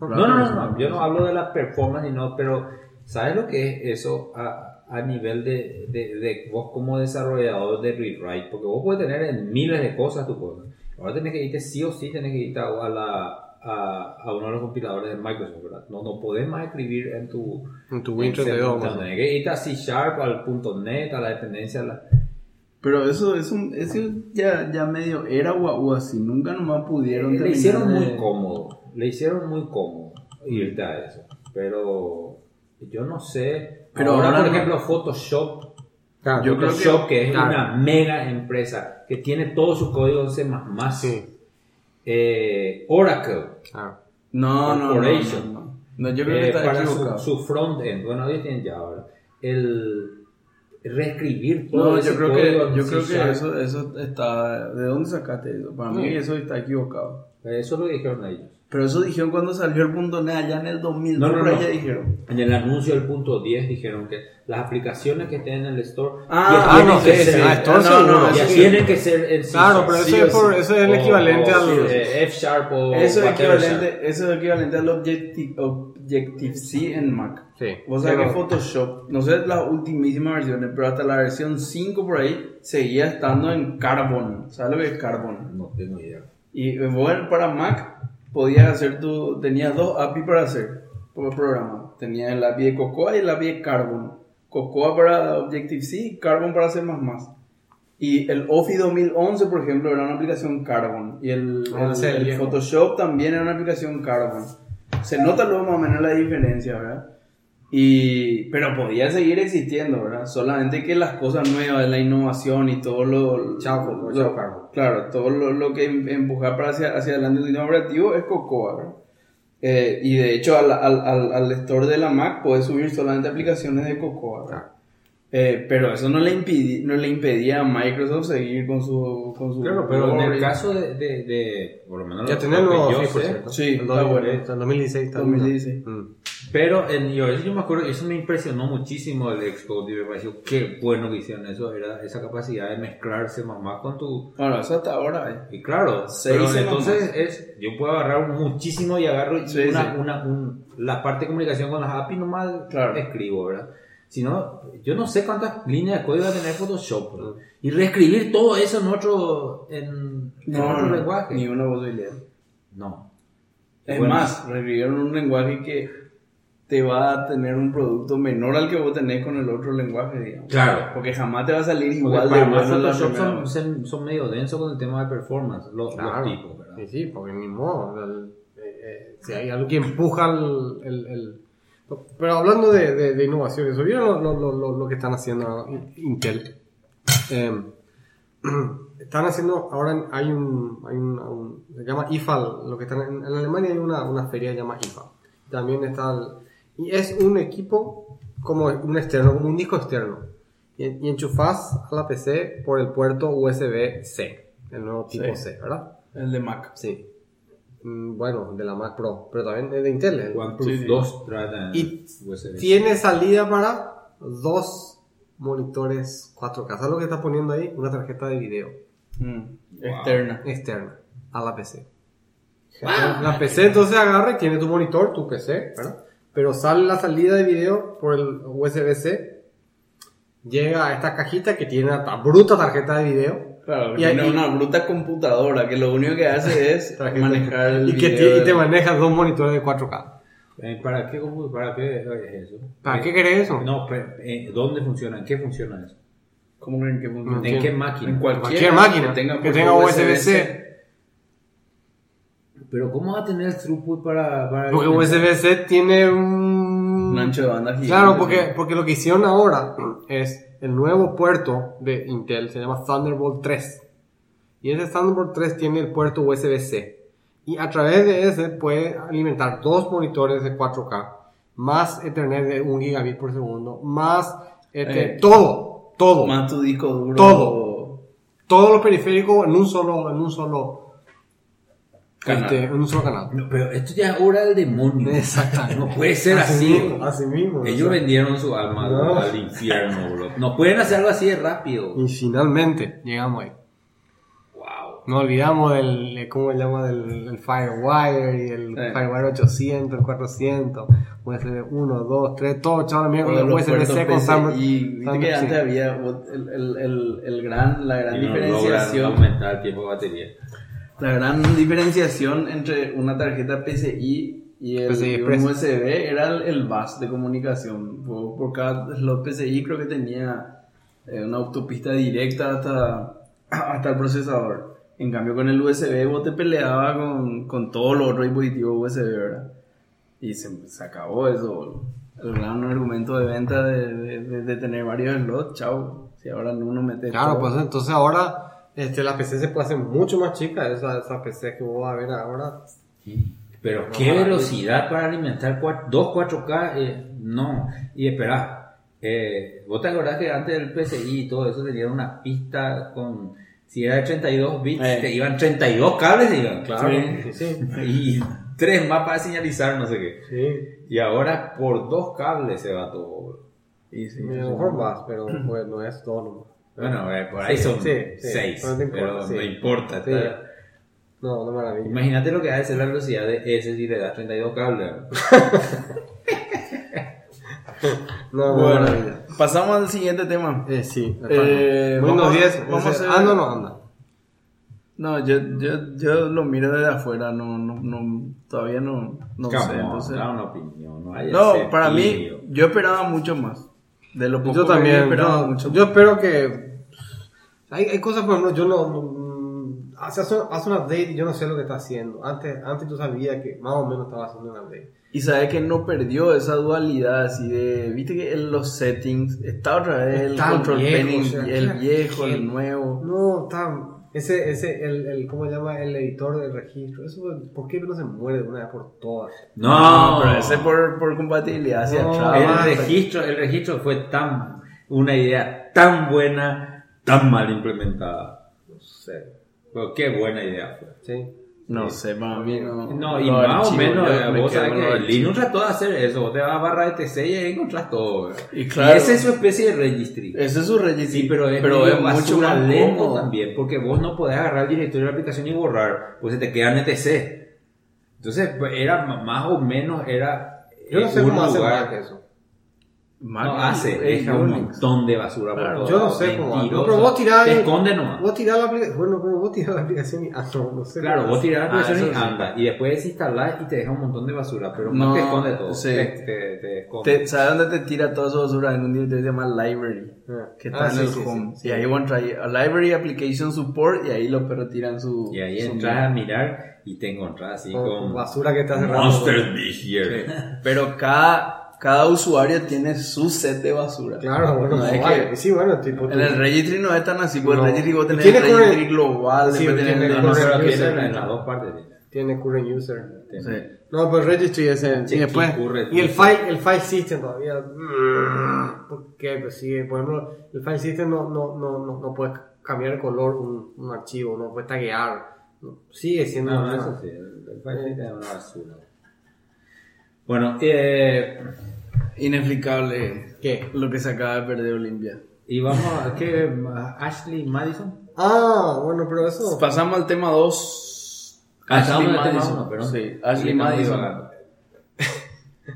No, no, no, no, yo no hablo de la performance, no, pero ¿sabes lo que es eso a, a nivel de, de, de vos como desarrollador de rewrite? Porque vos puedes tener en miles de cosas tu código. Ahora tenés que irte sí o sí, tenés que irte a, la, a, a uno de los compiladores de Microsoft, ¿verdad? No, no podés más escribir en tu... En tu en Win32. C++, más o menos. Tenés que irte a C Sharp, al .NET, a la dependencia... a la- Pero eso es un, eso ya, ya medio era guau así. Nunca nomás pudieron Le terminar hicieron de- muy cómodo, le hicieron muy cómodo irte a eso, pero yo no sé. Pero ahora, ahora por no- ugejemplo, Photoshop, Claro, Yo creo Photoshop que, es claro. una mega empresa que tiene todo su código en C++, Sí, eh, Oracle, claro. No, no, no, Corporation. no, no. No, yo creo eh, que está para equivocado. su, su front-end, bueno, ellos tienen ya ahora, el reescribir todo No, ese yo creo código que, yo creo que eso, eso está... ¿De dónde sacaste eso? Para mí eso está equivocado. Eso es lo dijeron ellos. Pero eso dijeron cuando salió el punto net allá en el 2000. No, no, por ahí no. ya dijeron. En el anuncio del punto 10 dijeron que las aplicaciones que estén en el store Ah, ya ah, tienen no, que sí, ser, sí. Ah, esto No, no, ya sí. tienen que ser en C Claro, pero Sí eso, es, por, eso es el O- equivalente o, al... eh, F Sharp o Eso es, equivalente, eso es equivalente al Objective, Objective-C en Mac. Sí. O sea que Photoshop, no sé las ultimísimas versiones, pero hasta la versión 5 por ahí seguía estando en Carbon. ¿Sabes lo que es Carbon? No tengo idea. Y bueno, para Mac podías hacer tu. Tenías dos API para hacer por programa. Tenías el API de Cocoa y el API de Carbon. Cocoa para Objective-C y Carbon para C++. Y el Office 2011, por ejemplo, era una aplicación Carbon. Y el, Ah, el- el. Photoshop también era una aplicación Carbon. Se nota luego más o menos la diferencia, ¿verdad? Y, pero podía seguir existiendo, ¿verdad? Solamente que las cosas nuevas, la innovación y todo lo... Chao, lo- chao, Carbon. Claro, todo lo, lo que em- empujar para hacia, hacia adelante el sistema operativo es Cocoa, ¿verdad? Eh, y de hecho al, al, al, al store de la Mac puedes subir solamente aplicaciones de Cocoa, ¿verdad? Eh, pero eso no le, impidi- no le impedía a Microsoft seguir con su... Con su Claro, pero en el caso de, de, de- por lo menos Ya lo el nuevo por cierto. Sí, El está 2000, bueno. el 2016 está 2016. Mm. Pero en iOS yo me acuerdo, eso me impresionó muchísimo el Xcode y me pareció qué bueno que hicieron eso, era esa capacidad de mezclarse más más con tu... Bueno, eso hasta ahora, ¿eh? Y claro, Seis pero entonces es, yo puedo agarrar muchísimo y agarro Sí, una, sí. una- un- la parte de comunicación con las API nomás Claro. escribo, ¿verdad? Si no, yo no sé cuántas líneas de código va a tener Photoshop, ¿verdad? Y reescribir todo eso en otro, en, en No, otro no, lenguaje. ni una posibilidad. No. Es Bueno, más, reescribieron un lenguaje que te va a tener un producto menor al que vos tenés con el otro lenguaje, digamos. Claro. Porque jamás te va a salir Porque igual de para más bueno Photoshop son, son medio densos con el tema de performance, los, Claro. los tipos, ¿verdad? Sí, sí, porque ni modo. el- eh, eh, si hay algo que empuja el... el- el- Pero hablando de, de, de innovaciones, ¿vieron lo, lo, lo- que están haciendo Intel? Eh, <clears throat> están haciendo, ahora hay un, hay un, un- se llama IFAL, lo que están en, en Alemania hay una, una feria que se llama IFAL. También está el- y es un equipo como un externo, como un disco externo. Y, y enchufás a la PC por el puerto USB-C, el nuevo tipo Sí. C, ¿verdad? El de Mac. Sí. Mm, Bueno, de la Mac Pro, pero también es de Intel. el- OnePlus Sí, sí. 2 trae Y USB. tiene salida para dos monitores 4K. ¿Sabes lo que está poniendo ahí? Una tarjeta de video Mm, Externa. externa a la PC. La PC entonces agarra y tiene tu monitor, tu PC, ¿verdad? Pero sale la salida de video por el USB-C. Llega a esta cajita que tiene una ta- bruta tarjeta de video. Claro, Y ahí- una bruta computadora que lo único que hace <laughs> es Tarjeta- manejar el y que video te, y te maneja dos monitores de 4K. Eh, ¿Para qué, ¿Para qué es eso? ¿Para Eh, qué querés eso? No, pero, eh, ¿dónde funciona? ¿En qué funciona eso? ¿Cómo creen que funciona? ¿En qué En máquina? cualquier, Cualquier máquina que tenga, que puerto tenga USB-C. Pero ¿cómo va a tener throughput para... para Porque USB-C tiene un... Un ancho de banda gigante. Claro, porque, porque lo que hicieron ahora es el nuevo puerto de Intel, se llama Thunderbolt 3. Y ese Thunderbolt 3 tiene el puerto USB-C. Y a través de ese puede alimentar dos monitores de 4K, más Ethernet de 1 gigabit por segundo, más este, Eh. todo, todo, Más tu disco duro. Todo. todos los periféricos en un solo, en un solo, Canal. este, en un solo canal. No, pero esto ya es hora del demonio. Exactamente. No puede ser así. mismo, así mismo. Ellos o sea. vendieron su alma No. al infierno, bro. No pueden hacer algo así de rápido. Y finalmente llegamos ahí. Wow. No olvidamos del, ¿cómo se llama? Del, del Firewire y el Sí. Firewire 800, el 400, USB 1, 2, 3, todo chaval mierda con los USB-C con PCI. Thunderbolt. Viste que antes había el, el, el, el gran, la gran Y no diferenciación. aumentar el tiempo de batería. La gran diferenciación entre una tarjeta PCI y el PCI un. USB era el, el bus de comunicación. Por, por cada slot PCI creo que tenía eh, una autopista directa hasta, <clears throat> hasta el procesador. En cambio con el USB vos te peleabas con, con todos los otros dispositivos USB, ¿verdad? Y se, se acabó eso. El gran argumento de venta de, de, de- tener varios slots, chao. Si ahora uno mete Claro, todo. pues entonces ahora este, la PC se puede hacer mucho más chica, esa, esa PC que vos vas a ver ahora. Pero qué velocidad para alimentar cua- dos 4K, eh, no. Y espera, eh, vos te acordás que antes del PCI y todo eso tenía una pista con Si era de 32 bits, Eh. te iban 32 cables, te iban. Claro, Sí. sí, sí. <laughs> Y tres más para señalizar, no sé qué. Sí, Y ahora por dos cables se va todo. Y sí, mejor más, pero pues, no es todo nomás. Bueno, eh, por ahí Sí, son sí, sí, seis, no te importa, pero no importa. Está- No, no maravilla. Imagínate lo que ha de ser la velocidad de ese si le das 32 cables. <laughs> No, no Bueno, maravilla. pasamos al siguiente tema. Eh, sí, Eh, vamos- 10. vamos a ese- Anda o no anda. No, yo, yo, yo lo miro desde afuera, no, no, no todavía no, no Come sé. on, Entonces, da una opinión. No, vaya a no, para mí, yo esperaba mucho más. De lo poco Yo que también. esperaba Yo, mucho yo espero que. Hay, hay cosas, por ejemplo, yo no. no- hace, hace hace un update y yo no sé lo que está haciendo. Antes, antes tú sabías que más o menos estaba haciendo un update. Y sabes que no perdió esa dualidad así de, viste que en los settings está otra vez el Está control viejo, panel, o sea, el viejo, el nuevo. No, está. Ese, ese, el, el, ¿cómo se llama? El editor del registro. Eso, ¿por qué no se muere de una vez por todas? No, pero ese por, por compatibilidad hacia No, el registro, el registro fue tan una idea tan buena, tan mal implementada. No sé. Pero qué buena idea fue. Sí. No sé, para mí no. No, y más o menos, eh, me vos sabés que. Linux trató de hacer eso. Vos te vas a barra de TC y ahí encontrás todo. Y claro. Y ese es su especie de registry. Ese es su registro. Sí, pero es, pero es mucho más lento también, porque vos no podés agarrar el directorio de la aplicación y borrar, pues se te queda en ETC. Entonces, pues, era más o menos, era Yo no eh, sé un cómo Mac eso. Mac No hace, deja un montón de basura por Claro, todo. yo no sé cómo. No, pero vos tirás Te esconde nomás. Vos tirás la aplicación. Bueno, pero vos tirás la aplicación y. Ah, no, no sé. Claro, vos tirás la Ah, aplicación y sí. anda, y después desinstalás y te deja un montón de basura, pero no, No, te esconde todo. sí. Te, te, te esconde. Te- ¿Sabes dónde te tira toda esa basura? En un directorio que se llama Library. Ah. Que está Ah, en sí, el sí, home. sí, sí. Y ahí a traer a Library Application Support y ahí los perros tiran su. Y ahí su entras a mirar y te encontrás así Con- basura que está cerrando. Monsters Be Here. Pero cada, cada usuario tiene su set de basura. Claro, bueno, No no es vale. que- Sí, bueno, tipo. En el registry no es tan así, porque No. el registry vos tenés Tiene el current- registry global, Sí, después tenés tiene el No, no, current user. tiene en las dos partes. tiene. Current user. Tiene. Sí. No, pero el registry es el. Sí, y después. Y el file, el file system todavía. ¿Por qué? Pues sí, por ejemplo, el file system no, no, no, no, no puedes cambiar el color un, un archivo, no puedes taguear. No, Sigue siendo. No, una- eso sí, el el file system es una basura. Bueno, eh, Inexplicable ¿Qué? lo que se acaba de perder Olimpia. y vamos a que Ashley Madison. Ah, bueno, pero eso. Pasamos al tema 2. Ah, estábamos en el tema Madison. perdón. Sí, Ashley Madison. <laughs>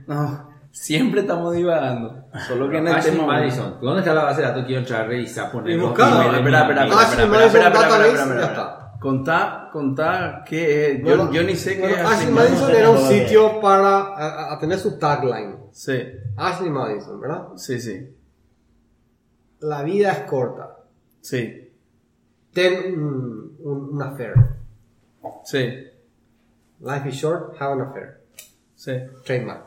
No, siempre estamos divagando. Solo que en el Ashley tema Madison. ¿Dónde está la base de datos? Quiero entrar a revisar, poner Y emails de Espera, espera, espera, Ashley espera, Madison espera, espera, espera, Contá, contá qué es. Yo, Bueno, yo ni sé qué bueno, es Ashley Madison era un sitio para a, a tener su tagline. Sí, Ashley Madison, ¿verdad? sí, sí. La vida es corta. Sí, Ten un, un, un affair. sí, Life is short, have an affair. sí. Trademark.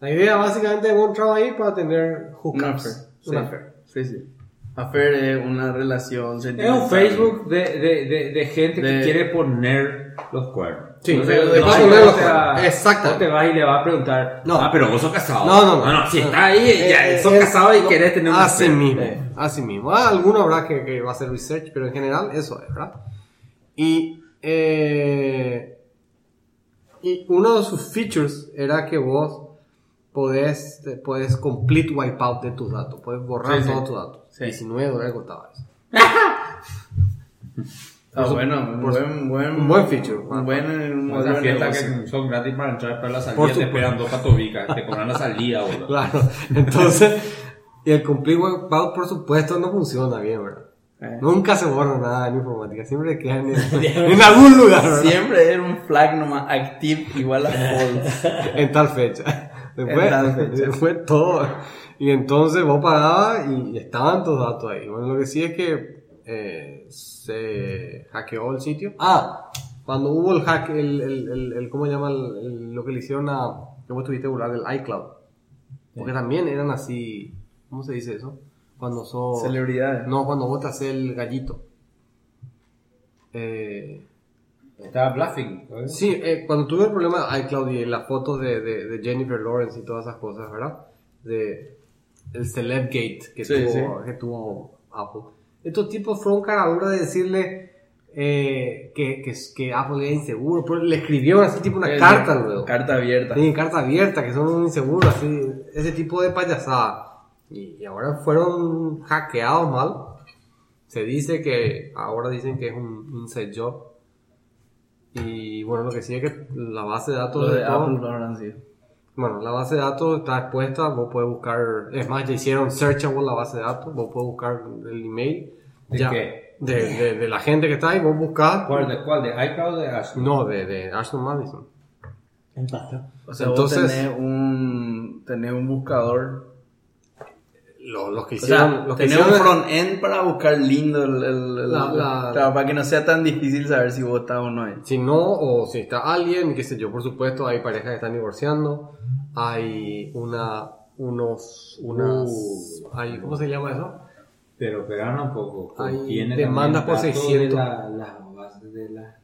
La idea básicamente de un trabajo ahí para tener Un hookups. affair. Un sí. affair. Sí, sí. Es una relación Es sentimental. un Facebook de, de, de, de gente De- que quiere poner los cuernos. Sí, no, no poner te los va- cuernos. Exacto. No te vas y le vas a preguntar, No. ah, pero vos sos casado. No, no, no. si No. está ahí, ya, Eh, sos eh, casado y no, querés tener un Así mismo. Eh. Así mismo. Ah, alguno habrá que, que va a hacer research, pero en general eso es, ¿verdad? Y, eh, y uno de sus features era que vos podés, podés complete wipeout de tus datos. Puedes borrar Sí, sí. todos tus datos. Sí. 19 dólares costaba eso. Ah, bueno, un por- buen, buen, un buen feature. Un buen un que son gratis para entrar, pero la salida Por te supuesto. esperan dos patobicas, te cobran la salida, boludo. <laughs> Claro. Entonces, y el complete wipeout, por supuesto, no funciona bien, ¿verdad? Eh. Nunca se borra nada en informática, siempre quedan en, <laughs> en algún lugar, ¿verdad? Siempre era un flag nomás active igual a false. <laughs> en tal fecha. Después, <laughs> después todo. Y entonces vos pagabas y estaban tus datos ahí. Bueno, lo que sí es que eh, se hackeó el sitio. Ah, cuando hubo el hack, el, el, el, el- ¿cómo se llama? Lo que le hicieron a, que vos tuviste burlar del iCloud. Porque también eran así, ¿cómo se dice eso? Cuando sos... Celebridades. No, cuando vos te haces el gallito. Eh, Estaba bluffing. Sí, eh, cuando tuve el problema de iCloud y las fotos de, de, de Jennifer Lawrence y todas esas cosas, ¿verdad? De el Celebgate que, Sí, tuvo, sí. que tuvo Apple. Estos tipos fueron cara dura de decirle eh, que, que, que Apple era inseguro. Pero le escribieron así tipo una carta luego. Carta abierta. Sí, carta abierta, que son un inseguro, así, ese tipo de payasada. Y, y ahora fueron hackeados mal. Se dice que, ahora dicen que es un inside job. Y bueno, lo que sí es que la base de datos Lo de de todo- Apple no habrán sido. bueno, la base de datos está expuesta, vos puedes buscar, es más, ya hicieron searchable la base de datos, vos puedes buscar el email. ¿De ya, qué? De, de, de la gente que está ahí, vos buscás. ¿Cuál de cuál? ¿De iCloud o de Ashley? No, de, de Ashton Madison. Empató. O sea, Entonces- vos tenés un, tenés un buscador. Los, los que O hicieron, sea, los que tenés un hicieron front-end para buscar lindo el, el- el- La- la- claro, para que no sea tan difícil saber si vos estás o no ahí. Si no, o si está alguien, qué sé yo, por supuesto, hay parejas que están divorciando, hay una, unos, unas, Uh. hay, ¿cómo se llama eso? Pero pegana un poco. Hay Contiene demandas por también datos 600. De la, la base de la.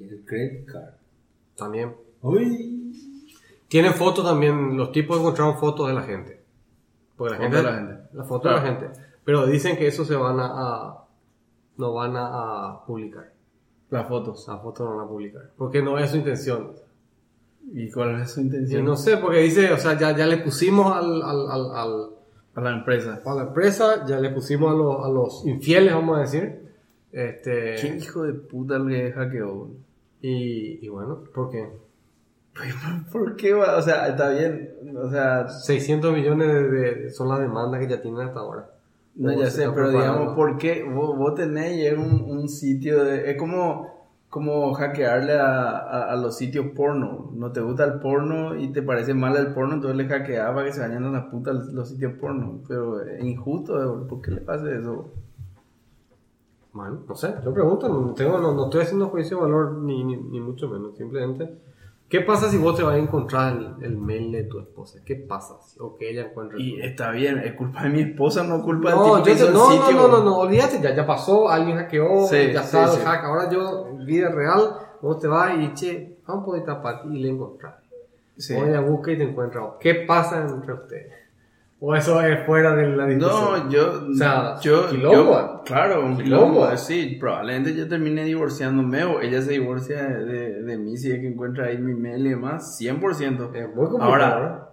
El credit card. También. Uy. Tienen fotos también, los tipos encontraron fotos de la gente. Porque la gente, de la gente. la foto de la gente. Pero dicen que eso se van a, a- no van a, a publicar. Las fotos. Las fotos no van a publicar. Porque no es su intención. ¿Y cuál es su Y intención? no sé, porque dice, o sea, ya, ya le pusimos al, al, al, al- A la empresa. a la empresa, ya le pusimos a los, a los infieles, vamos a decir. Este, ¿Qué hijo de puta que hackeó? y, y bueno, porque <laughs> ¿Por qué? va? O sea, está bien. O sea, 600 millones de, de- son las demandas que ya tienen hasta ahora. no, ya sé, pero digamos, ¿por qué? Vos, vos tenés un, un sitio de... Es como, como hackearle a, a, a los sitios porno. No te gusta el porno y te parece mal el porno, entonces le hackeas para que se vayan a la puta los, los sitios porno. Pero es injusto, ¿por qué le pasa eso? Bueno, no sé, yo pregunto, no, tengo, no, no estoy haciendo juicio de valor ni, ni, ni mucho menos, simplemente. ¿Qué pasa si vos te vas a encontrar el, el mail de tu esposa? ¿Qué pasa? Si- O que ella encuentre el Y está bien, es culpa de mi esposa, no culpa del No, tipo que yo hizo te- el no, no, no, no, no, olvídate, ya, ya pasó, alguien hackeó, Sí, ya sí, está sí. el hack. Ahora yo, vida real, vos te vas y che, vamos esta parte y le encontrás. Sí. O ella busca y te encuentra. ¿Qué pasa entre ustedes? O eso es fuera de la discusión. No, yo, O sea, yo, yo- claro, un Quilombo. quilombo, sí, probablemente yo termine divorciándome o ella se divorcia de, de, de mí si es que encuentra ahí mi mail y demás, 100%. Es muy complicado. Ahora,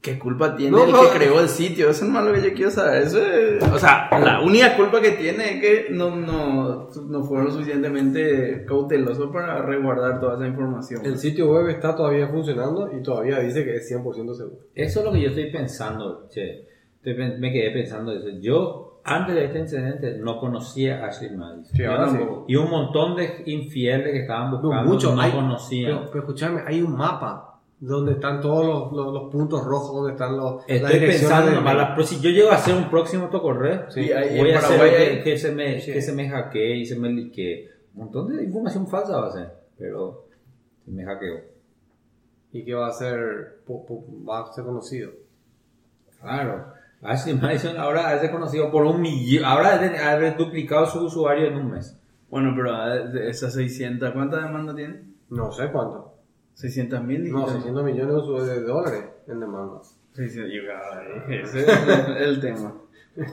¿qué culpa tiene No, el no. que creó el sitio? Eso es más lo que yo quiero saber. Eso es- o sea, la única culpa que tiene es que no, no, no fueron lo suficientemente cautelosos para resguardar toda esa información. El sitio web está todavía funcionando y todavía dice que es 100% seguro. Eso es lo que yo estoy pensando, che. Estoy me quedé pensando eso. Yo, antes de este incidente, no conocía a Ashley Madison. Sí, no- sí. Y un montón de infieles que estaban No, buscando mucho. no hay, conocían. Pero, pero escúchame, hay un mapa donde están todos los, los, los puntos rojos, donde están los. Estoy pensando nomás, la- pero si yo llego a hacer un próximo autocorreo, Sí. Voy a hacer que, hay- que se me, Sí. que se me hackee y se me liquee. Un montón de información falsa va a ser, pero se me hackeó. Y que va a ser. va a ser conocido. Claro. Ashley Madison ahora es reconocido por un millón, ahora ha duplicado su usuario en un mes. Bueno, pero eh, de esas 600, ¿cuántas demandas tiene? No sé cuánto. 600 mil. No, 600 millones de dólares en demandas. 600, yo, ay, ese es el, tema.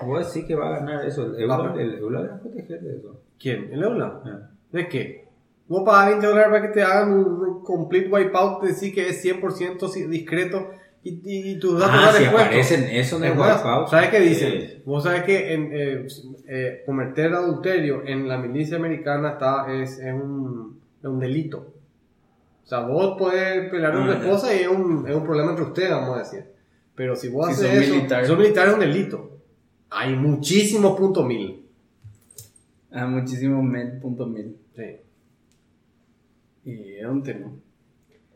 Vos sí que va a ganar eso. El Ah, pero- el va a proteger de eso. ¿Quién? ¿El Eula? Ah. ¿De qué? Vos pagas 20 dólares para que te hagan un complete wipeout, te decís que es 100% si- discreto y, y, y tus datos Ah, van si aparecen eso en el wipeout. ¿Sabes qué dicen? Sí. Vos sabés que en, eh, eh, cometer adulterio en la milicia americana está, es, es, un, es un delito. O sea, vos podés pelear a una ya. esposa y es un, es un problema entre ustedes, vamos a decir. Pero si vos Si haces son eso, militares. si son militares es un delito. Hay muchísimos puntos mil. Ah, muchísimo mil, punto mil. Sí. Y es un tema.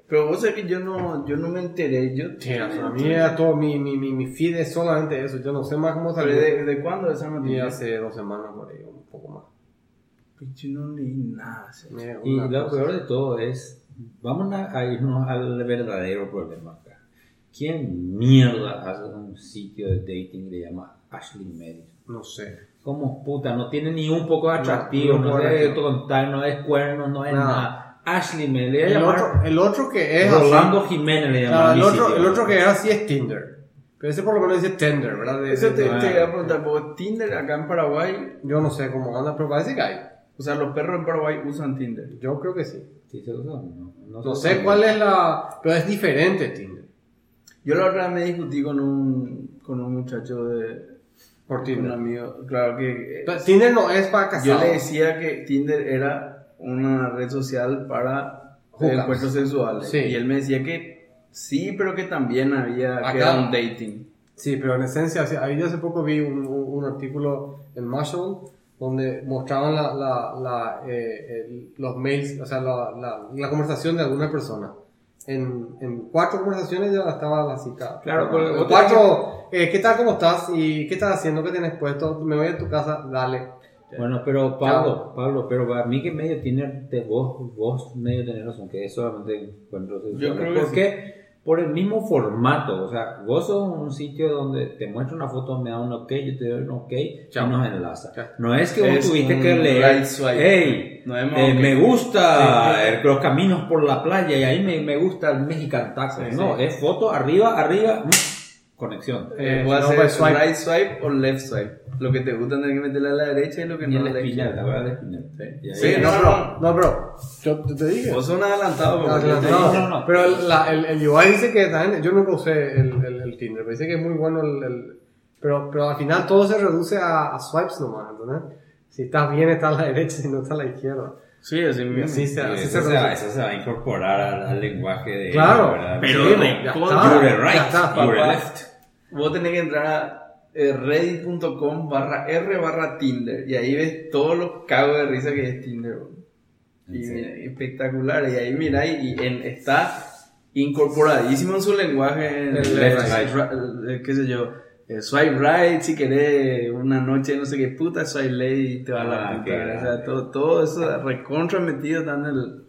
Pero vos sabés que yo no, yo no me enteré. Yo, Sí, a mí era todo, mi, mi, mi, mi feed es solamente eso. Yo no sé más cómo ¿Pero salió. de, de cuándo esa Y noticia? hace dos semanas por ahí, un poco más. Yo no leí nada. Y lo peor de todo es, vamos a, a irnos al verdadero problema acá. ¿Quién mierda hace un sitio de dating que le llama Ashley Madison? No sé. Como puta, no tiene ni un poco de atractivo, No, no, no es contar, no es cuernos, no es Nada. nada. Ashley me le voy El otro, el otro que es así- Rolando Jiménez le llama Claro, a el, otro, sitio. el otro que es así es Tinder. Pero ese por lo menos dice Tender, ¿verdad? De- Eso de- te, iba a preguntar, porque Tinder acá en Paraguay, Yo no sé cómo anda, pero parece que hay. O sea, los perros en Paraguay usan Tinder. Yo creo que sí. Sí, se usa, no, No sé cuál es la... Pero es diferente Tinder. Yo la otra vez me discutí con un, con un muchacho de... Por Un Tinder. amigo, claro que... Tinder no es para Yo casados. le decía que Tinder era una red social para encuentros sexuales. Sí. Y él me decía que sí, pero que también había que Acá- era un dating. Sí, pero en esencia, sí, ahí yo hace poco vi un, un- un artículo en Mashable donde mostraban la, la, la, eh, el- los mails, o sea, la, la, la conversación de alguna persona. En, en cuatro conversaciones ya estaba la cita. Claro, pero cuatro, eh, ¿qué tal, cómo estás? ¿Y qué estás haciendo? ¿Qué tienes puesto? Me voy a tu casa, dale. Bueno, pero Pablo, Pablo, pero para mí que medio tiene de vos, vos medio tenés razón, que es solamente encuentros sexuales. creo que ¿Por qué? Por el mismo formato, o sea, vos sos un sitio donde te muestro una foto, me da un ok, yo te doy un ok Chao. y nos enlaza. Chao. No es que vos Es tuviste que leer, hey, No es eh, me gusta Sí. los caminos por la playa y ahí me, me gusta el Mexican Taco. Sí, no, es foto, arriba, arriba, mm, conexión. Eh, Voy a no, hacer pues, swipe. right swipe o left swipe. Lo que te gusta tener que meterle a la derecha y lo que Y no a la izquierda. Sí. Sí, no, no, pero, no, pero, yo te, te dije. Vos sos un adelantado. No, no, no, dije- no, no. Pero la- el, el UI dice que también, yo nunca usé el, el, el Tinder, pero dice que es muy bueno el, el- pero, pero al final todo se reduce a, a swipes nomás, ¿entendés? Si estás bien, estás a la derecha, si no estás a la izquierda. Sí, así mismo. se, Sí, así eso, se se va, eso se va a incorporar al, al lenguaje de Claro, ¿verdad? pero Sí, de ya contra- está, You're ya right, está. you're Papá, left. Vos tenés que entrar a eh, reddit.com barra r barra Tinder y ahí ves todos los cagos de risa que es Tinder. Y Sí. mira, espectacular. Y ahí mira, y en- está incorporadísimo en su lenguaje. En El left, left, right, right, qué sé yo. eh, swipe right si querés una noche no sé qué puta, swipe left y te va a la Ah, puta. claro. O sea, todo, todo eso recontra metido está en el...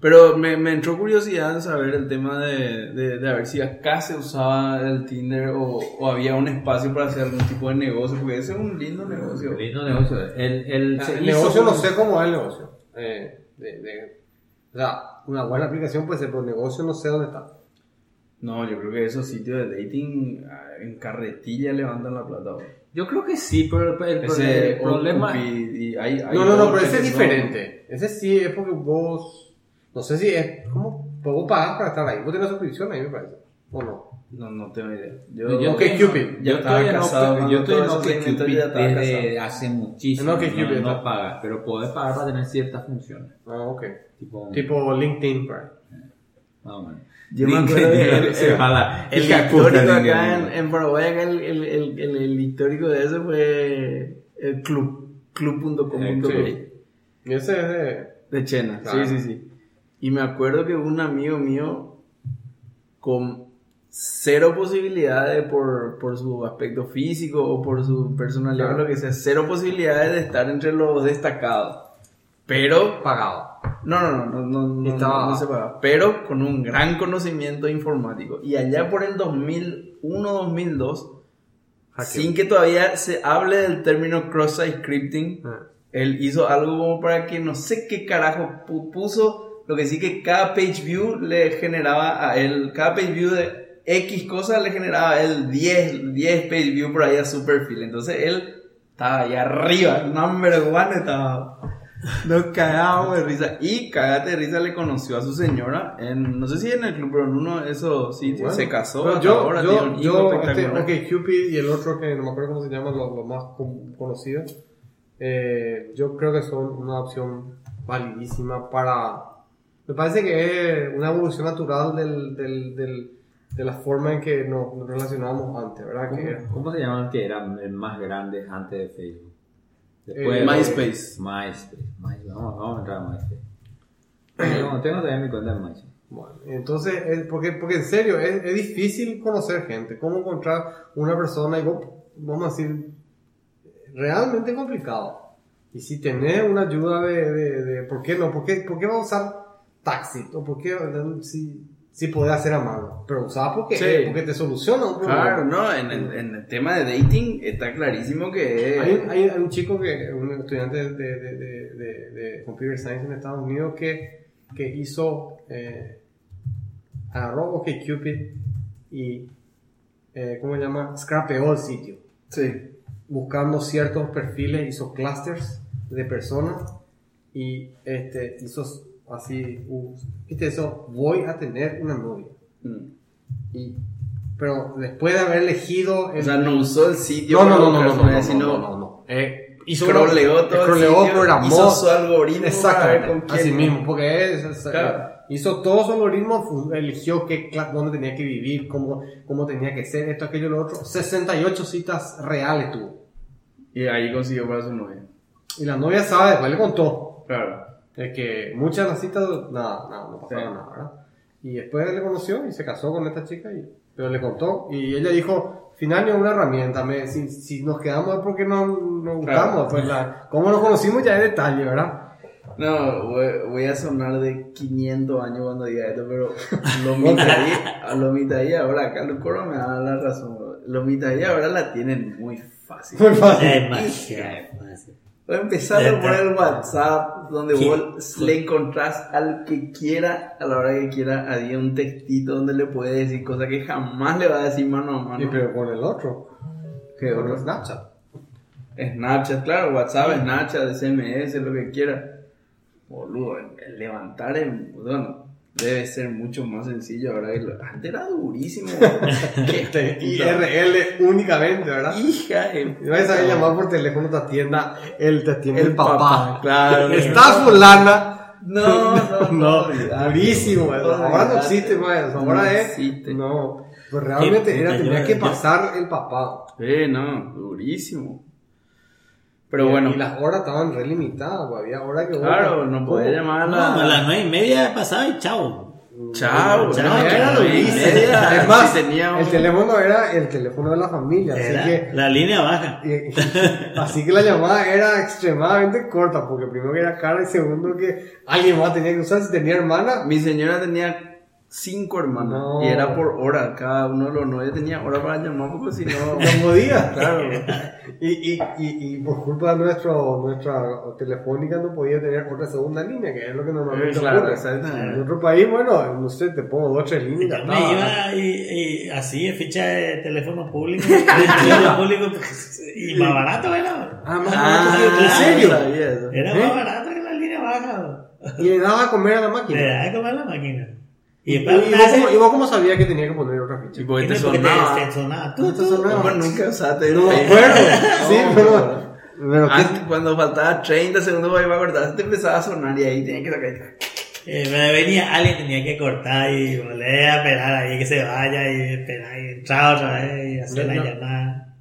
Pero me, me entró curiosidad saber el tema de, de, de a ver si acá se usaba el Tinder o, o había un espacio para hacer algún tipo de negocio, porque ese es un lindo negocio. Lindo negocio. El, el, Ah, El negocio no un- sé cómo es el negocio. Eh, de, de- o sea, una buena aplicación puede ser, pero el negocio no sé dónde está. No, yo creo que esos sitios de dating ah, en carretilla levantan la plata. bro. Yo creo que sí, pero el, Ese problema... Y hay- hay No, no, no, pero ese es diferente. Ese sí es porque vos, no sé si es, ¿cómo? Pues vos pagás para estar ahí. Vos tenés suscripción ahí, me parece. ¿O no? No, no tengo idea. Yo, Yo, Ok, estoy- Cupid. Ya yo estaba estoy en casado cuando Yo estoy en todo eso Ok se inventó, Cupid ya estaba desde hace muchísimo. En OkCupid no, no pagas, pero podés pagar para tener ciertas funciones. Ah, ok. Tipo, Tipo LinkedIn, por ahí. más o menos. Yo me acuerdo que <laughs> el, histórico acá en, Paraguay, acá el, el, el, el, el histórico de eso fue el club, club.com.pe ese es de... de Chena, Claro. sí, sí, sí. Y me acuerdo que un amigo mío con cero posibilidades por, por su aspecto físico o por su personalidad Claro. o lo que sea, cero posibilidades de estar entre los destacados. Pero Pagado. no, no, no, no, no, Estaba- no, no se pagaba. Pero con un gran conocimiento informático. Y allá por el 2001-2002, sin que todavía se hable del término cross-site scripting, Ah. él hizo algo como para que no sé qué carajo pu- puso, lo que sí que cada page view le generaba a él, cada page view de X cosas le generaba a él 10, 10 page view por ahí a su perfil. Entonces él estaba ahí arriba, number one estaba. Nos cagábamos de risa. Y cagate de risa le conoció a su señora en, no sé si en el club, pero en uno de esos sitios Bueno, se casó. yo, ahora yo, yo, este, ok, Cupid y el otro que no me acuerdo cómo se llama, los lo más con- conocidos, eh, yo creo que son una opción validísima para... Me parece que es una evolución natural del, del, del- de la forma en que nos, nos relacionábamos antes, ¿verdad? Que, ¿Cómo, cómo se llaman que eran el más grandes antes de Facebook? Eh, MySpace. MySpace. My- Vamos, vamos a entrar a MySpace. Tengo, tengo también mi cuenta en MySpace. Bueno, entonces, es porque, porque en serio, es, es difícil conocer gente. ¿Cómo encontrar una persona? Y vos- vamos a decir, realmente complicado. Y si tenés una ayuda de, de, de- ¿por qué no? ¿Por qué, por qué vas a usar taxi? ¿O por qué si, si podés hacer a mano? Pero usás porque, Sí. porque te soluciona un problema. Claro, no, en el, en el tema de dating está clarísimo que Hay, un- hay un chico que, un estudiante de, de, de, de, de Computer Science en Estados Unidos que, que hizo, eh, agarró OkCupid y eh, ¿cómo se llama? Scrapeó el sitio. Sí. buscando ciertos perfiles, hizo clusters de personas y este, hizo así, uh, viste eso, voy a tener una novia. Mm. Y, pero después de haber elegido... O el- sea, no usó el sitio. no, no, no, no, no, no, no, sino no, no, no. Eh, hizo Scrolleó todo el scrolleó, sitio, programó, hizo su algoritmo Exactamente, para ver con quién. así mismo, porque es, es- Claro. hizo todo su algoritmo, eligió qué, dónde tenía que vivir, cómo, cómo tenía que ser, esto, aquello, lo otro. 68 citas reales tuvo. Y ahí consiguió para su novia. Y la novia sabe, después le contó. Claro. Es que muchas de las citas, nada, nada, no pasaba Sí. nada, ¿verdad? Y después le conoció y se casó con esta chica, y, pero le contó. Y ella dijo, final es una herramienta, me, si, si nos quedamos es porque no, nos gustamos. Pues la, cómo nos conocimos ya es detalle, ¿verdad? No, voy, voy a sonar de 500 años cuando diga esto, pero <laughs> lo mitaí, a lo mitaí ahora, Carlos Coro me da la razón. Lo mitaí ahora la tienen muy fácil. Muy fácil. Demasiado fácil. Voy a empezar a poner el WhatsApp donde vos le encontrás al que quiera, a la hora que quiera, había un textito donde le puede decir cosas que jamás le va a decir mano a mano. Y pero con el otro, ¿Qué con otro? Snapchat. Snapchat, claro, WhatsApp, Snapchat, SMS, lo que quiera. Boludo, el- el levantar en. Bueno, debe ser mucho más sencillo ahora que lo- Antes era durísimo. <laughs> Este, IRL únicamente, ¿verdad? Hija de. Y vas a saber llamar por teléfono, te atienda el, te atiende el, El papá. papá, claro. Está fulana. No, no, <laughs> No, olvidate. durísimo, eso. ahora no existe más, ahora No es, existe. no, pues realmente era, tenía yo- que yo- pasar el papá, Sí, no, durísimo. Pero Y- bueno, y las horas estaban re limitadas, pues, había horas que claro, no podía llamar a No, la. a las nueve y media pasaba y chao. Chao, no, era durísimo. media, Es más, si tenía un- el teléfono era el teléfono de la familia, así que la línea baja. <laughs> Y- Así que la llamada era extremadamente corta, porque primero que era cara y segundo que alguien más tenía que usar si tenía hermana. Mi señora tenía cinco hermanas No. y era por hora. Cada uno de los nueve tenía hora para llamar porque si no. <laughs> No podía. claro. <laughs> Y, y, y, y por culpa de nuestro, nuestra telefónica no podía tener otra segunda línea, que es lo que normalmente Eh, claro, ocurre. exactamente. En otro país, bueno, no sé, te pongo dos, tres líneas. Me iba y, y así, en ficha de teléfono público, de teléfono <laughs> público, y más barato era. Ah, más Ah, barato que- ¿En serio? Era ¿Eh? más barato que la línea baja. Y le daba a comer a la Le máquina. da de comer la máquina. Y ¿Y, vos cómo, y vos cómo sabías que tenía que poner otra ficha? Y porque te no, porque sonaba. te- te sonaba. Tú, No tú. sonaba. Como nunca usaste No me acuerdo. <laughs> <laughs> Sí, No, pero. Pero ¿qué? Antes, cuando faltaba 30 segundos para ir a cortar, te empezaba a sonar y ahí tenía que sacar. Eh, me venía alguien, tenía que cortar y volver a esperar ahí que se vaya y esperar y entrar otra vez y hacer No, la no. llamada.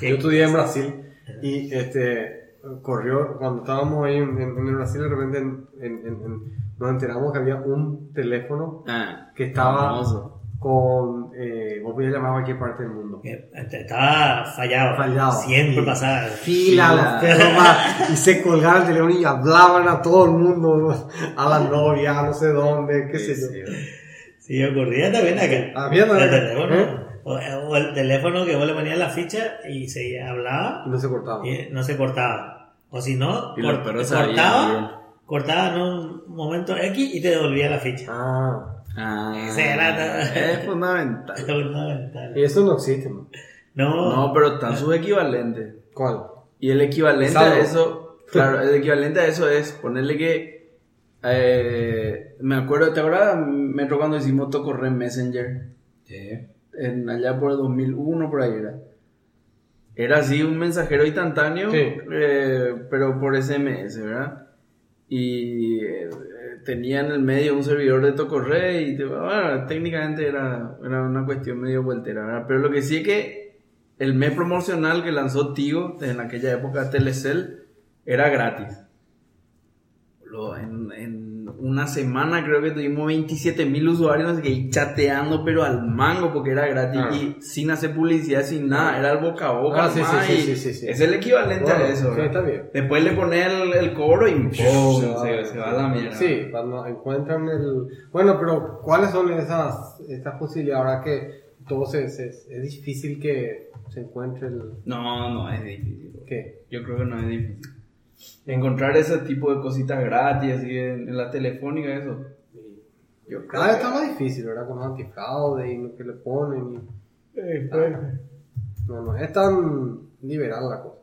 Yo estudié en Brasil y este corrió cuando estábamos ahí en, en- en Brasil de repente en- en- en- en- nos enteramos que había un teléfono Ah, que estaba famoso. con eh, vos podías llamar a cualquier parte del mundo Que Estaba fallado. Fallado. Siempre pasaba. fila, Fila. los perros más, y se colgaban el teléfono y hablaban a todo el mundo a la novia a no sé dónde qué sé Sí, yo sí. Sí, ocurría también acá. Había el también, teléfono. ¿eh? O, o el teléfono que vos le ponías la ficha y se hablaba y no se cortaba y no se cortaba. O si no, cort- bien. Cortaba, en un momento X y te devolvía la ficha. ah Ah, Ese era- es fundamental. Es <laughs> fundamental. y eso no existe man. No, No, pero están sus equivalentes. ¿cuál? Y el equivalente a eso, claro, el equivalente a eso es ponerle que, eh, me acuerdo, ¿te acuerdas, Metro, cuando hicimos Tocorre Messenger? En, allá por el 2001, por ahí era. Era así un mensajero instantáneo, Sí. eh, pero por SMS, ¿verdad? Y eh, tenía en el medio un servidor de Tocorre y bueno, técnicamente era, era una cuestión medio vueltera. Pero lo que sí es que el mes promocional que lanzó Tigo en aquella época Telecel era gratis. En una semana creo que tuvimos 27 mil usuarios que chateando pero al mango porque era gratis Ah. y sin hacer publicidad, sin nada, era el boca a boca. Ah, sí, sí, sí. Es el equivalente Bueno, a eso. está bien. Después le pone el, el cobro y ¡pum! se, se va a la mierda. Sí, cuando encuentran el... Bueno, pero ¿cuáles son esas, estas posibilidades? Ahora que todo se, se- es difícil que se encuentre el... No, no es difícil. ¿Qué? Yo creo que no es difícil. Encontrar ese tipo de cositas gratis así en, en la telefónica, eso. Yo creo Cada vez que- está más difícil, ¿verdad? Con los antifraude y lo que le ponen. No, no, es tan liberal la cosa.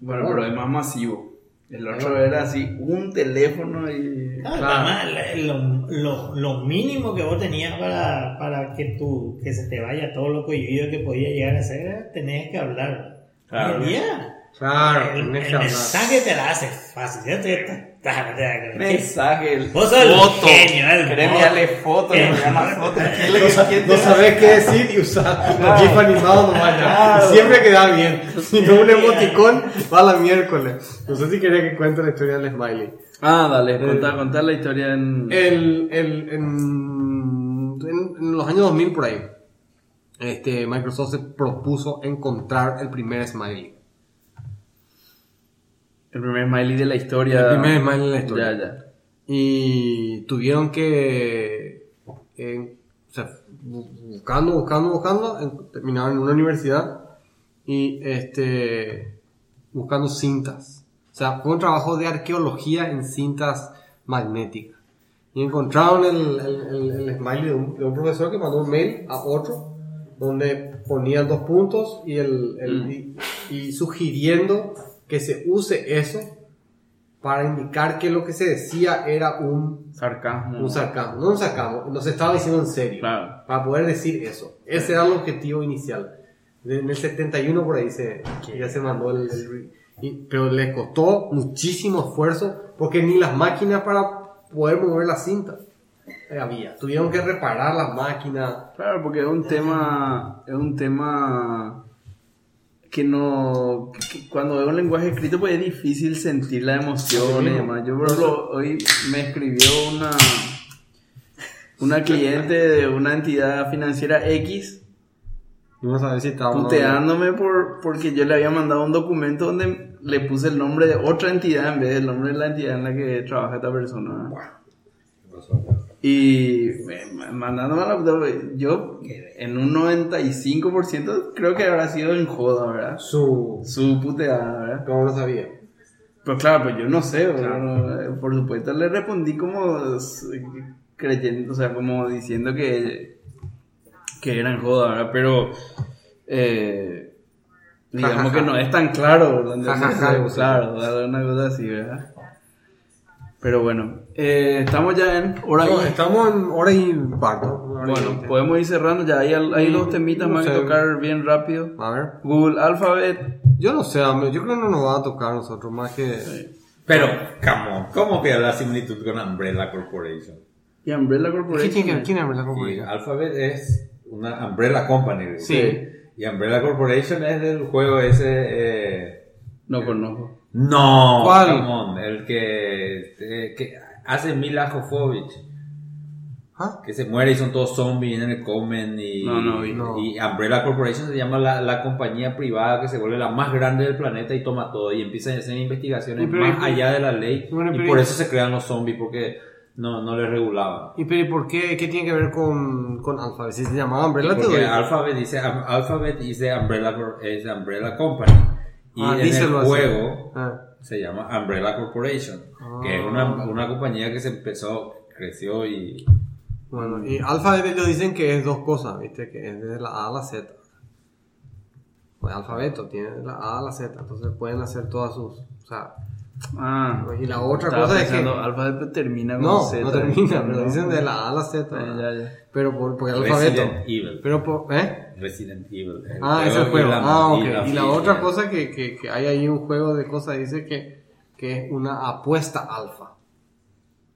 Bueno, pero es más masivo. El otro era así, un teléfono y... No, además, lo, lo, lo mínimo que vos tenías para, para que tu, que se te vaya todo lo cohibido que podía llegar a ser, tenías que hablar. Claro. Y ya. Claro, El, el mensaje te la hace fácil. Ya te- te- te- te- Mensaje, el Vos sos el foto. genio, el Eh. las fotos. No, sa- no sabés qué decir y usar los GIF animados nomás ya. Claro. Siempre queda bien. Si no un emoticón, va la miércoles. No sé si quería que cuente la historia del smiley. Ah, dale, contá, contá la historia en... El, el, en, en- en los años 2000 por ahí, este, Microsoft se propuso encontrar el primer smiley. El primer smiley de la historia. El primer smiley de la historia. Ya, ya. Y tuvieron que, eh, o sea, bu- buscando, buscando, buscando, terminaron en una universidad y este, buscando cintas. O sea, fue un trabajo de arqueología en cintas magnéticas. Y encontraron el, el, el- el smiley de un, de un profesor que mandó un mail a otro donde ponían dos puntos y, el, el- Mm. y, y sugiriendo que se use eso para indicar que lo que se decía era un, Sarcasmo. un sarcasmo. No un sarcasmo, nos estaba diciendo en serio. Claro. Para poder decir eso. Ese era el objetivo inicial. En el 71 por ahí se, ya se mandó el... el y- pero le costó muchísimo esfuerzo porque ni las máquinas para poder mover la cinta eh, había. Tuvieron que reparar las máquinas. Claro, porque es un tema, es un tema que no, que cuando es un lenguaje escrito pues es difícil sentir la emoción y demás. Yo por ejemplo hoy me escribió una, una cliente de una entidad financiera X Vamos a ver si estaba... puteándome por, porque yo le había mandado un documento donde le puse el nombre de otra entidad en vez del nombre de la entidad en la que trabaja esta persona. Y me- mandándome yo en un 95% creo que habrá sido en joda, ¿verdad? Su... Su puteada, ¿verdad? ¿Cómo lo sabía? Pero claro, pues yo no sé. No, por supuesto le respondí como creyendo, o sea, como diciendo que, que era en joda, ¿verdad? Pero eh, digamos Ja, ja, ja. que no es tan claro, ¿verdad? Claro, una cosa así, ¿verdad? Pero bueno, eh, estamos ya en hora No, y- estamos en hora y cuarto. y Bueno, podemos ir cerrando ya. Hay, hay dos temitas no más que tocar bien rápido. A ver. Google Alphabet. Yo no sé, yo creo que no nos va a tocar a nosotros más que... Pero, come on, ¿cómo queda la similitud con Umbrella Corporation? Y Umbrella ¿Qué Corporation. que ver? ¿Quién habla la Y compañía? Alphabet es una Umbrella Company. ¿verdad? Sí. Y Umbrella Corporation es del juego ese... eh, No conozco. No, ¿Cuál? come on, el que, eh, que hace Mila Jovovich. ¿Ah? Que se muere y son todos zombies, vienen y comen y, No, no vi. No. y Umbrella Corporation se llama la, la compañía privada que se vuelve la más grande del planeta y toma todo y empieza a hacer investigaciones Y pero- más allá de la ley Bueno, y pero- por eso se crean los zombies porque no, no les regulaban. ¿Y pero ¿y por qué? ¿Qué tiene que ver con, con Alphabet? Si se llamaba Umbrella, Porque. Alphabet dice Alphabet dice Umbrella, es Umbrella Company y Ah, en el juego Ah. se llama Umbrella Corporation, que es una, una compañía que se empezó, creció y... Bueno, y Alphabet ellos dicen que es dos cosas, ¿viste? Que es de la A a la Z. Pues alfabeto, tiene de la A a la Z, entonces pueden hacer todas sus... O sea, Ah. y la otra cosa es que... Alphabet termina con No, Z. no termina, pero dicen de la A a la Z. Eh, ya, ya. Pero por, porque el alfabeto. Resident Evil. Pero por... ¿Eh? Resident Evil. Ah, es el y juego. la- Ah, ok. y Y la otra cosa que, que, que hay ahí un juego de cosas dice que, que es una apuesta alfa.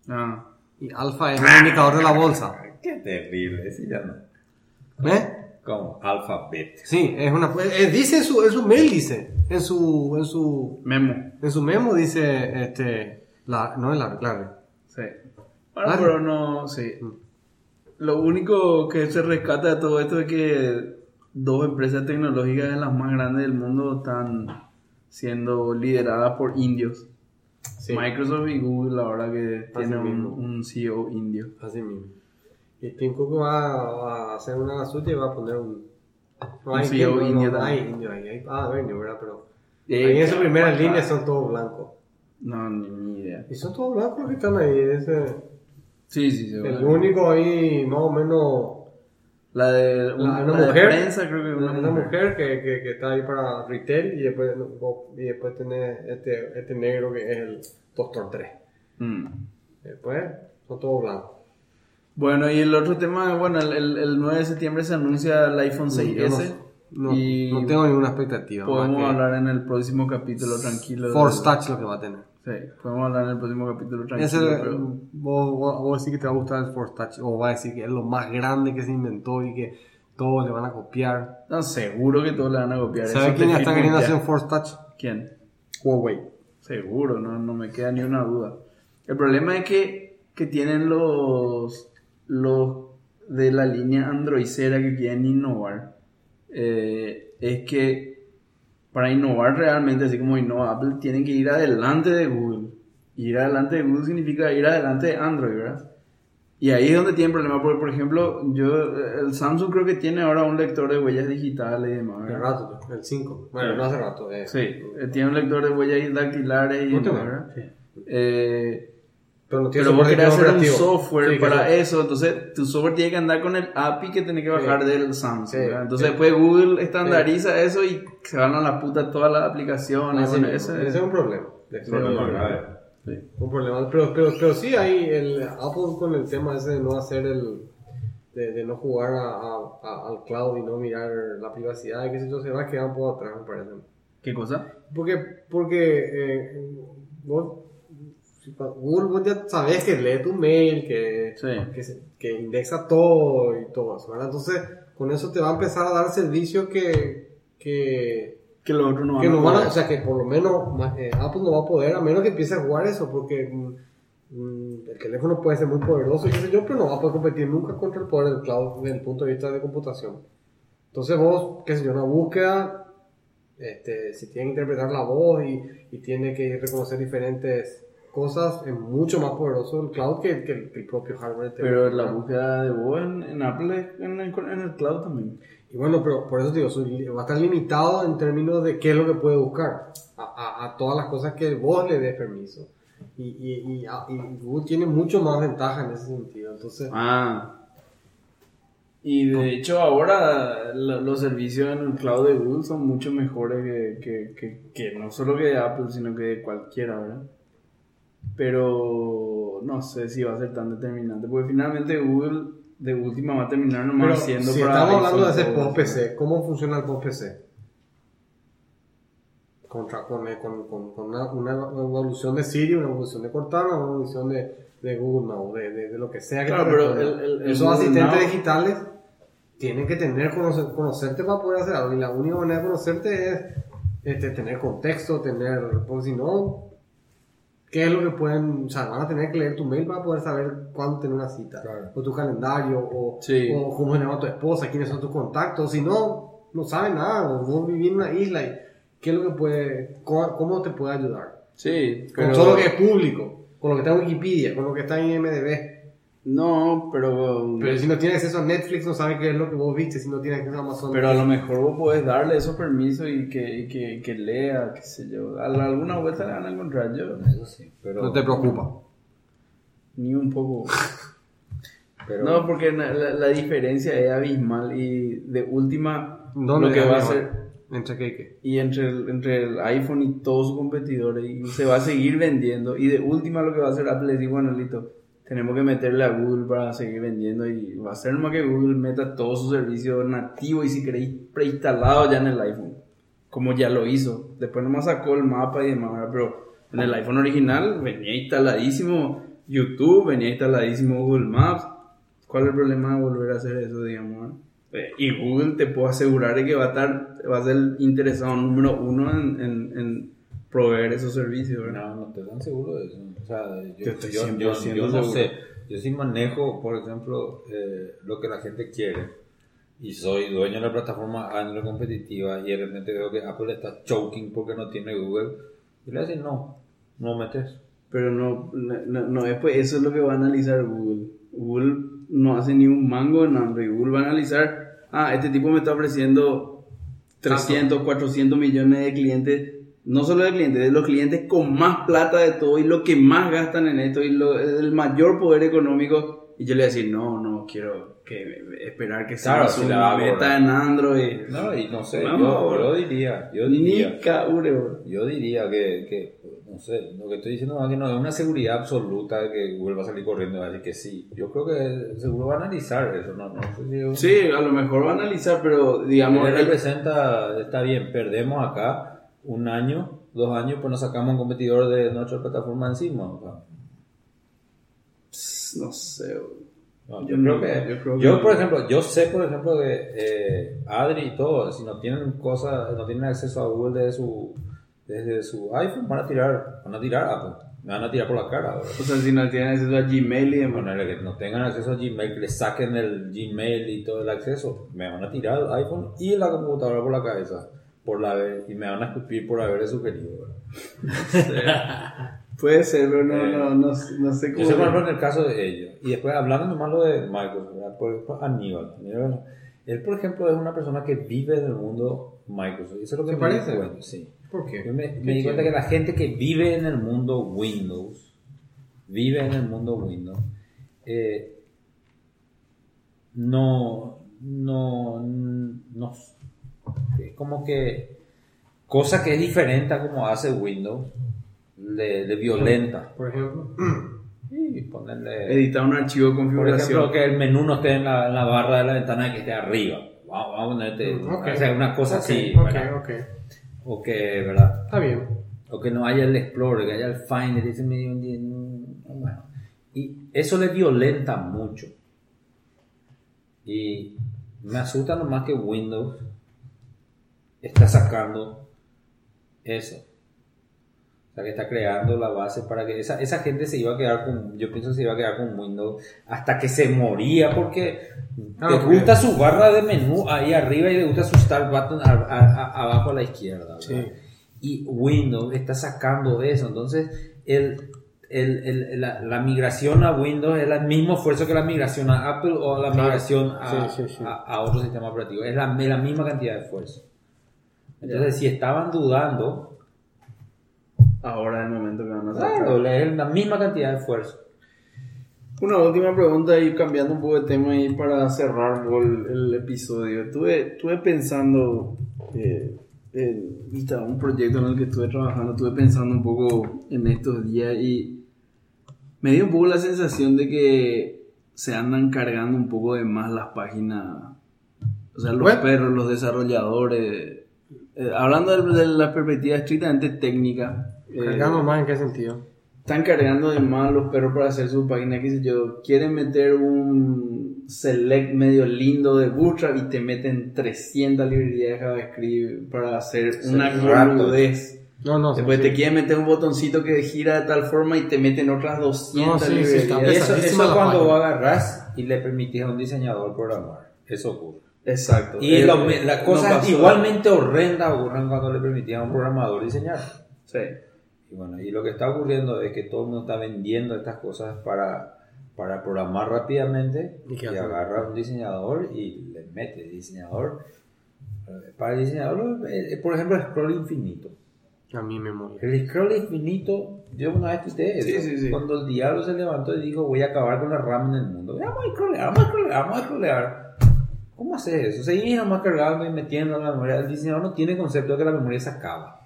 Ah. Y alfa es el indicador de la bolsa. <laughs> Qué terrible, sí, ya no. ¿Eh? Como Alphabet. Sí, es una eh, dice en su, en su mail dice, en su en su Memo. en su memo dice este la no es la claro. Sí. Bueno, Ah. pero no, sí. Lo único que se rescata de todo esto es que dos empresas tecnológicas de las más grandes del mundo están siendo lideradas por indios. Microsoft y Google ahora que tiene un, CEO indio. Así mismo. Y Tim Cook va, a hacer una suyas y va a poner un no Un hay CEO indio, no, no hay indio ahí, hay- ah, ¿verdad? Pero Eh, ahí en su primera línea son todos blancos. No, ni, ni idea. Y son todos blancos los que están ahí, ese Sí, sí, sí. El único ahí, más o menos, La de La- una, de mujer, prensa, creo que Una, mujer. mujer que, que, que está ahí para retail y después y después tenés este, este negro que es el Doctor 3. Mm. Después son todos blancos. Bueno, y el otro tema, bueno, el, el, el 9 de septiembre se anuncia el iPhone Yo 6S. no, no, y no tengo ninguna expectativa. podemos hablar en el próximo capítulo tranquilo. Force Touch lo que va a tener. Sí, podemos hablar en el próximo capítulo tranquilo. Ese, pero- vos, vos, vos decís que te va a gustar el Force Touch o va a decir que es lo más grande que se inventó y que todos le van a copiar. No, seguro que todos le van a copiar. ¿Sabes quién está queriendo hacer un Force Touch? ¿Quién? Huawei. Seguro, no, no me queda ni una duda. El problema es que, que tienen los, los de la línea androidera que quieren innovar. eh, es que para innovar realmente, así como innova Apple, tienen que ir adelante de Google. Ir adelante de Google significa ir adelante de Android, ¿verdad? Y ahí es donde tienen problema, porque por ejemplo, yo, el Samsung creo que tiene ahora un lector de huellas digitales y demás. Hace ¿verdad? rato, el 5. Bueno, no hace rato. eh. Sí, eh, tiene un lector de huellas dactilares y demás. ¿verdad? Eh, Pero no tiene pero vos querés hacer un operativo. software Sí, para sí. eso, entonces tu software tiene que andar con el API que tiene que bajar del Samsung. Sí. Entonces Sí. después Google estandariza eso y se van a la puta todas las aplicaciones. Así bueno, ese- Ese es un problema. Ese es un Problema grave. sí. Un problema. Pero, pero, pero sí hay el Apple con el tema ese de no hacer el. de, de no jugar a, a- a- al cloud y no mirar la privacidad y qué sé yo, se va a quedar un poco atrás, me parece. ¿Qué cosa? Porque, porque eh, vos, Google, vos ya sabés que lee tu mail, que, Sí. que, indexa todo y todo eso, ¿verdad? Entonces, con eso te va a empezar a dar servicios que, que, Que los otros no van a van a, o sea, que por lo menos eh, Apple no va a poder, a menos que empiece a jugar eso, porque mm, mm, el teléfono puede ser muy poderoso, y qué sé yo, pero no va a poder competir nunca contra el poder del cloud desde el punto de vista de computación. Entonces vos, qué sé yo, una búsqueda, este, si tiene que interpretar la voz y, y tiene que reconocer diferentes cosas, es mucho más poderoso el cloud que, que el, que el propio hardware. Pero la búsqueda de voz en, en Apple es en el, en el cloud también. Y bueno, pero por eso te digo, soy- va a estar limitado en términos de qué es lo que puede buscar. A, a- a todas las cosas que vos le des permiso. Y, y, y, a- y Google tiene mucho más ventaja en ese sentido. Entonces, Ah. Y de hecho ahora la- los servicios en el cloud de Google son mucho mejores que, que, que, que no solo que de Apple, sino que de cualquiera, ¿verdad? Pero no sé si va a ser tan determinante, porque finalmente Google de última va a terminar nomás pero siendo si para estamos hablando de iPhone ese todo, post PC, ¿cómo funciona el post PC? Contra, con, eh, con, con, con una, una evolución de Siri, una evolución de Cortana, una evolución de, de Google Now, de, de, de lo que sea que Claro, pero el- el- el Esos asistentes Now- digitales tienen que tener conocer- conocerte para poder hacer algo. Y la única manera de conocerte es este, tener contexto, tener. Porque si no, ¿qué es lo que pueden.? O sea, van a tener que leer tu mail para poder saber cuándo tener una cita. Claro. O tu calendario, o, Sí. o cómo se llama tu esposa, quiénes son tus contactos. Si no, no saben nada. O vos vivís en una isla y qué es lo que puede. ¿Cómo, cómo te puede ayudar? Sí, Con todo lo que es público, con lo que está en Wikipedia, con lo que está en IMDb. No, pero... Pero si no tiene acceso a Netflix, no sabe qué es lo que vos viste. Si no tiene acceso a Amazon. Pero a lo mejor vos podés darle esos permisos y que, y que, que lea, qué sé yo. A la- alguna vuelta le van a encontrar yo. Eso sí, pero... no te preocupa. Ni un poco. <laughs> pero- No, porque la, la- diferencia es abismal y de última ¿Dónde lo que va a hacer ¿Entre qué y qué? y entre el, entre el iPhone y todos sus competidores y se va a seguir vendiendo y de última lo que va a hacer Apple es decir, bueno, listo, tenemos que meterle a Google para seguir vendiendo y va a ser más que Google meta todos sus servicios nativos y si queréis preinstalados ya en el iPhone, como ya lo hizo. Después nomás sacó el mapa y demás, pero en el iPhone original venía instaladísimo YouTube, venía instaladísimo Google Maps. ¿Cuál es el problema de volver a hacer eso, digamos? ¿verdad? Eh, Y Google te puedo asegurar que va a estar, va a ser interesado número uno en, en, en proveer esos servicios, ¿verdad? No, no estoy tan seguro de eso. O sea, Yo yo, yo, yo- 100% yo no sé. Yo sí manejo, por ejemplo, eh, lo que la gente quiere. Y soy dueño de la plataforma Android competitiva y de repente veo que Apple está choking porque no tiene Google. Y le dicen, no, no metes. Pero no, no, no es pues eso es lo que va a analizar Google. Google no hace ni un mango en Android. Google va a analizar, ah, este tipo me está ofreciendo 300, 400 millones de clientes, no solo de clientes, de los clientes con más plata de todo y lo que más gastan en esto y lo- el mayor poder económico. Y yo le voy a decir, no, no, quiero que esperar que Claro, sea si la beta en Android. No, y no sé, Vamos, yo, yo diría, yo diría, Ni caure, yo diría que, que, no sé, lo que estoy diciendo es que no es una seguridad absoluta que Google va a salir corriendo y va a decir que sí. Yo creo que seguro va a analizar eso, no, no sé si Sí, a lo mejor va a analizar, pero digamos, Él representa, está bien, perdemos acá un año, dos años, pues nos sacamos un competidor de nuestra plataforma encima. o sea. no sé, bro. No, Yo creo que, yo creo yo, que- por ejemplo, yo sé, por ejemplo, que eh, Adri y todo, si no tienen cosas, no tienen acceso a Google desde su, desde su iPhone, van a tirar, van a tirar Apple, me van a tirar por la cara. ¿verdad? O sea, si no tienen acceso a Gmail y demás. Ponerle que no tengan acceso a Gmail, que le saquen el Gmail y todo el acceso, me van a tirar el iPhone y la computadora por la cabeza, por la y me van a escupir por haberle sugerido. <laughs> Puede ser, pero no, Eh, no, no, no sé Yo cómo. sé, por ejemplo, en el caso de ellos. Y después, hablando nomás lo de Microsoft, ¿verdad? por ejemplo, Aníbal. Aníbal, Él, por ejemplo, es una persona que vive en el mundo Microsoft. Eso es lo que ¿Te me di parece? cuenta, sí. ¿Por qué? Yo me, ¿Qué me di cuenta que la gente que vive en el mundo Windows, vive en el mundo Windows, eh, no, no, no, como que cosa que es diferente a como hace Windows, le, le violenta. Por ejemplo. <clears throat> Y ponerle... Editar un archivo de Por configuración. ejemplo, que el menú no esté en la, en la barra de la ventana que esté arriba. Vamos, vamos a ponerte, Mm, ok. o sea, una cosa así, Ok, ¿verdad? ok. O que, ¿verdad? Está bien. O que no haya el Explorer, que haya el Finder, ese medio, bueno. Y eso le violenta mucho. Y me asusta nomás que Windows está sacando eso. O sea, que está creando la base para que esa, esa gente se iba a quedar con, yo pienso que se iba a quedar con Windows hasta que se moría porque Ah, le gusta su barra de menú ahí arriba y le gusta su Start button a- a- a- abajo a la izquierda. Y Windows está sacando eso. Entonces, el, el- el- la, la migración a Windows es el mismo esfuerzo que la migración a Apple o la migración a, Sí, sí, sí. a- a otro sistema operativo. Es la, es la misma cantidad de esfuerzo. Entonces, si estaban dudando, Ahora es el momento que van a sacar. claro, es la misma cantidad de esfuerzo. Una última pregunta y cambiando un poco de tema ahí para cerrar el, el episodio. Estuve, estuve pensando, eh, en un proyecto en el que estuve trabajando, estuve pensando un poco en estos días y me dio un poco la sensación de que se andan cargando un poco de más las páginas, o sea, los Web. perros, los desarrolladores. Eh, hablando de, de la perspectiva estrictamente técnica. eh, Cargando más en qué sentido. están cargando de más los perros para hacer su página, qué sé yo, quieren meter un select medio lindo de Bootstrap y te meten 300 librerías de JavaScript para hacer una rato. boludez. No, no. Después sí. te quieren meter un botoncito que gira de tal forma y te meten otras 200 No, sí, sí, librerías. eso, eso cuando página. vos agarrás y le permitís a un diseñador programar. Eso ocurre. Exacto. Y Eh, lo- las no cosas pasó. igualmente horrendas ocurren cuando le permitían a un programador diseñar. Sí. Y bueno, y lo que está ocurriendo es que todo el mundo está vendiendo estas cosas para, para programar rápidamente ¿Y y, agarra a un diseñador y le mete diseñador. Para el diseñador, eh, por ejemplo, el scroll infinito. A mí me morí. El scroll infinito, yo una vez tuiteé Sí, sí, sí. cuando el diablo se levantó y dijo voy a acabar con la RAM en el mundo. Vamos a scrollear, vamos a scrollear, vamos a scrollear. ¿Cómo haces eso? Seguís nomás cargando y metiendo la memoria. El diseñador no tiene concepto de que la memoria se acaba.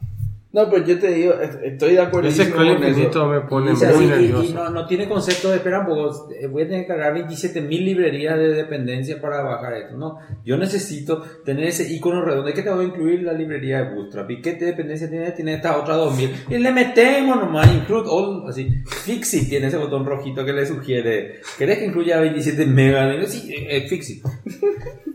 No, pues yo te digo, est- estoy de acuerdo Ese con eso. me pone muy así, y- y, nervioso. no, no tiene concepto de, espera un poco, eh, voy a tener que cargar 27 mil librerías de dependencia para bajar esto. No, yo necesito tener ese icono redondo. ¿Y qué te voy a incluir la librería de Bootstrap? ¿Y qué dependencia tiene? Tiene esta otra 2000. Y le metemos nomás, include all, así. Fixit tiene ese botón rojito que le sugiere, ¿querés que incluya 27 megas? Sí, eh, eh, Fixit. <laughs>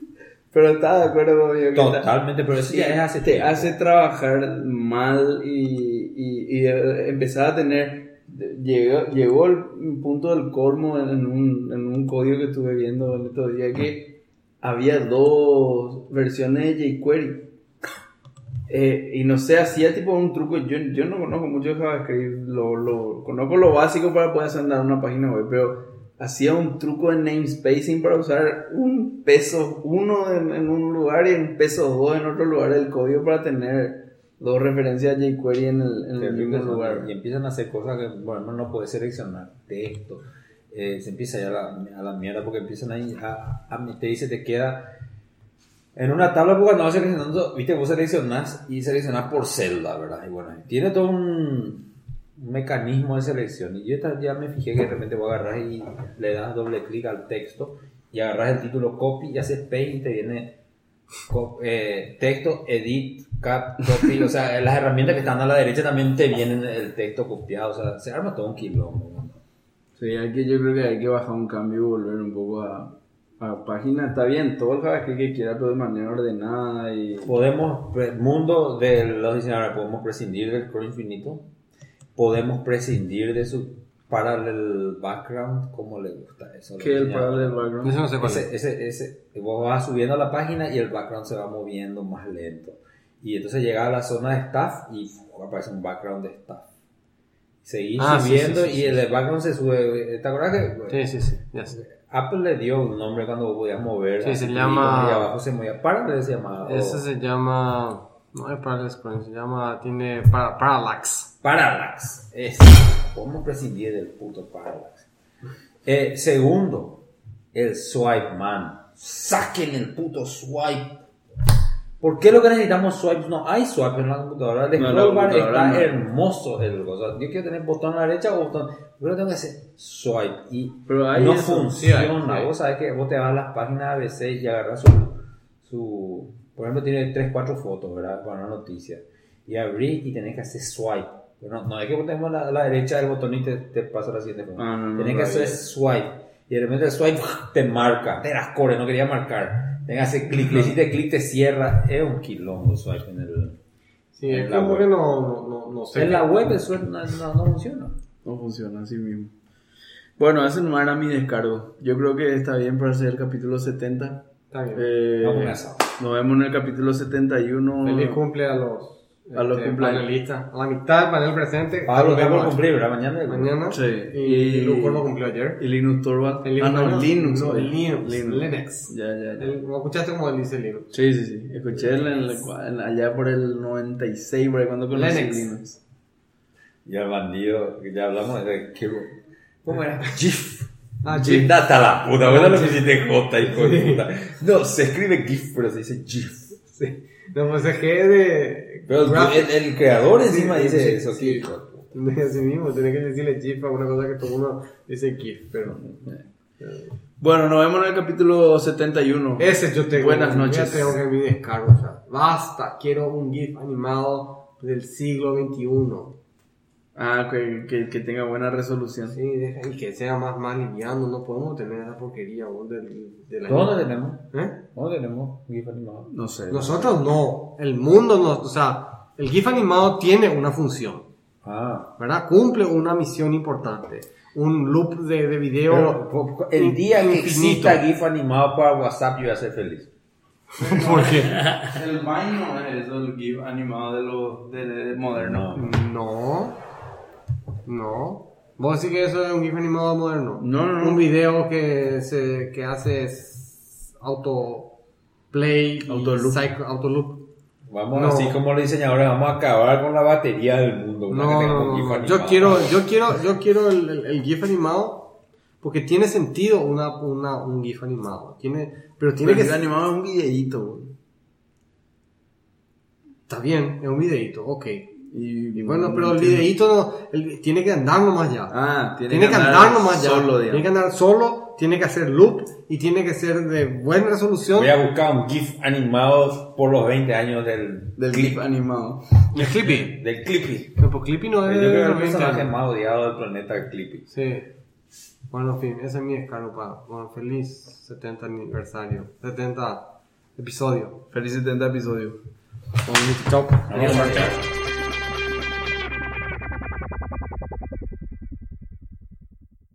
Pero estaba de acuerdo conmigo. Totalmente, pero eso Sí, ya es hace te tiempo. hace trabajar mal y, y, y, eh, empezar a tener llegó, llegó el punto del colmo en un, en un código que estuve viendo el otro día que había dos versiones de jQuery Eh, y no sé, hacía tipo un truco, yo, yo no conozco mucho de JavaScript, lo, lo, conozco lo básico para poder andar una página web, pero hacía un truco de namespacing para usar un peso 1 en, en un lugar y un peso 2 en otro lugar del código para tener dos referencias a jQuery en el, en el mismo ¿no? lugar. Y empiezan a hacer cosas que, bueno, no puede seleccionar texto. eh, se empieza ya a la, a la mierda porque empiezan ahí a, a- te dice, te queda en una tabla porque vas seleccionando, viste, vos seleccionás y seleccionás por celda, ¿verdad? Y bueno, tiene todo un mecanismo de selección. Y yo ya me fijé que de repente voy a agarrar y le das doble clic al texto y agarras el título copy y haces paste y te viene eh, texto, edit, cut, copy. o sea, <laughs> las herramientas que están a la derecha también te vienen el texto copiado. O sea, se arma todo un quilombo. ¿no? Sí, hay que, yo creo que hay que bajar un cambio y volver un poco a, a página. Está bien, todo el JavaScript que quiera, pero de manera ordenada y... Podemos, pre- mundo de los diseñadores, podemos prescindir del core infinito, podemos prescindir de su parallel background, como le gusta eso. ¿Qué el parallel background? Eso no sé cuál es. Ese, ese, ese, vos vas subiendo a la página y el background se va moviendo más lento. Y entonces llega a la zona de staff y ¡fu! aparece un background de staff. Seguís Ah, subiendo sí, sí, y sí, el sí. background se sube. ¿Te acuerdas que Sí, sí, sí. Sé. Apple le dio un nombre cuando podías mover? Sí, se llama- Y abajo se movía. Parallel se llamaba. o- Ese se llama. No es Parallel Scrolling, se llama. Tiene para, Parallax. Parallax. Es. ¿Cómo prescindir del puto Parallax? Eh, segundo, el swipe man. Saquen el puto swipe. ¿Por qué lo que necesitamos swipes? No hay swipe en la computadora. El No, scroll bar está no. hermoso. El, o sea, yo quiero tener botón a la derecha o botón. Yo tengo que hacer swipe y Pero hay no funciona. hay, hay. Vos sabés que vos te vas a las páginas ABC y agarras su, su. Por ejemplo, tiene 3, 4 fotos, ¿verdad? Para una noticia. Y abrís y tenés que hacer swipe. Pero no, no es que tengas la, la derecha del botón y te, te pasa la siguiente forma. Ah, no, no, tenés que no, hacer ya. swipe. Y de repente el swipe <laughs> te marca. Te las core, no quería marcar. Tenés que hacer clic, le hiciste clic, te cierra. Es un quilombo swipe en el. Sí, En es la como web. que no, no, no, no sé. En la web el swipe no, no, no funciona. No funciona así mismo. Bueno, ese no era mi descargo. Yo creo que está bien para hacer el capítulo 70. Está bien. Eh, nos vemos en el capítulo 71. Feliz cumple a los. A los este, cumpleaños. panelistas. A la mitad del panel presente. Pablo por Vemos cumplir, ¿verdad? Mañana. Mañana. Sí. Y, Y- Lucas lo cumplió ayer. Y Linux Torvald. El ah, no, Linux, Linux. no, güey. Linux, Linux. Ya, ya, ya. El- ¿No escuchaste cómo él dice Linux? Sí, sí, sí. Escuché en el- en- allá por el 96, por ahí cuando conocí Linux. Linux. Y el bandido, ya hablamos de que. ¿Cómo era? GIF. Ah, GIF, data la puta, ¿verdad lo pusiste J, hijo de puta? No, se escribe GIF, pero se dice GIF. Sí. No, pues es que es de. Pero el, el- el creador Sí, encima sí, dice sí, eso. sí. Así mismo, tiene que decirle GIF a una cosa que todo uno dice GIF, pero. Bueno, nos vemos en el capítulo 71. Ese yo tengo. Buenas noches. Ya tengo que mi descargo, o sea, basta, quiero un GIF animado del siglo XXI. Ah, que, que, que tenga buena resolución. Sí, deja- y que sea más, más liviano, no podemos tener esa porquería vos, del, de la ¿Dónde tenemos? ¿Eh? ¿Dónde tenemos GIF animado? No sé. Nosotros no, el mundo no, o sea, el GIF animado tiene una función, Ah. ¿verdad? Cumple una misión importante, un loop de, de video. Pero, el día que exista GIF animado para WhatsApp, yo voy a ser feliz. <laughs> ¿Por qué? El Vine no es el GIF animado de los de, de moderno. No, no. ¿Vos decís que eso es un GIF animado moderno? No, no, no. Un video que, se, que hace auto play, cycle- autoloop. Vamos No. así como los diseñadores, vamos a acabar con la batería del mundo. No, que no, no, GIF no. animado. Yo quiero, yo quiero, yo quiero el, el- el GIF animado porque tiene sentido una, una, un GIF animado. Tiene, pero tiene Pero que que animado es un videíto. güey. Está bien, es un videito, ok. Y, Y bueno, pero el videito no, el- tiene que andar nomás ya. Ah, tiene, tiene que andar nomás ya. Solo, tiene que andar solo, tiene que hacer loop y tiene que ser de buena resolución. Voy a buscar un GIF animado por los 20 años del, Del clip, GIF animado. El Clippy. del Clippy. Pues Clippy no Yo es creo que el 20 personaje más odiado del planeta, el Clippy. Sí. Bueno, en fin, ese es mi descargo para. Bueno, feliz 70 aniversario. 70 episodio. Feliz 70 episodios. Bueno, chao. Adiós.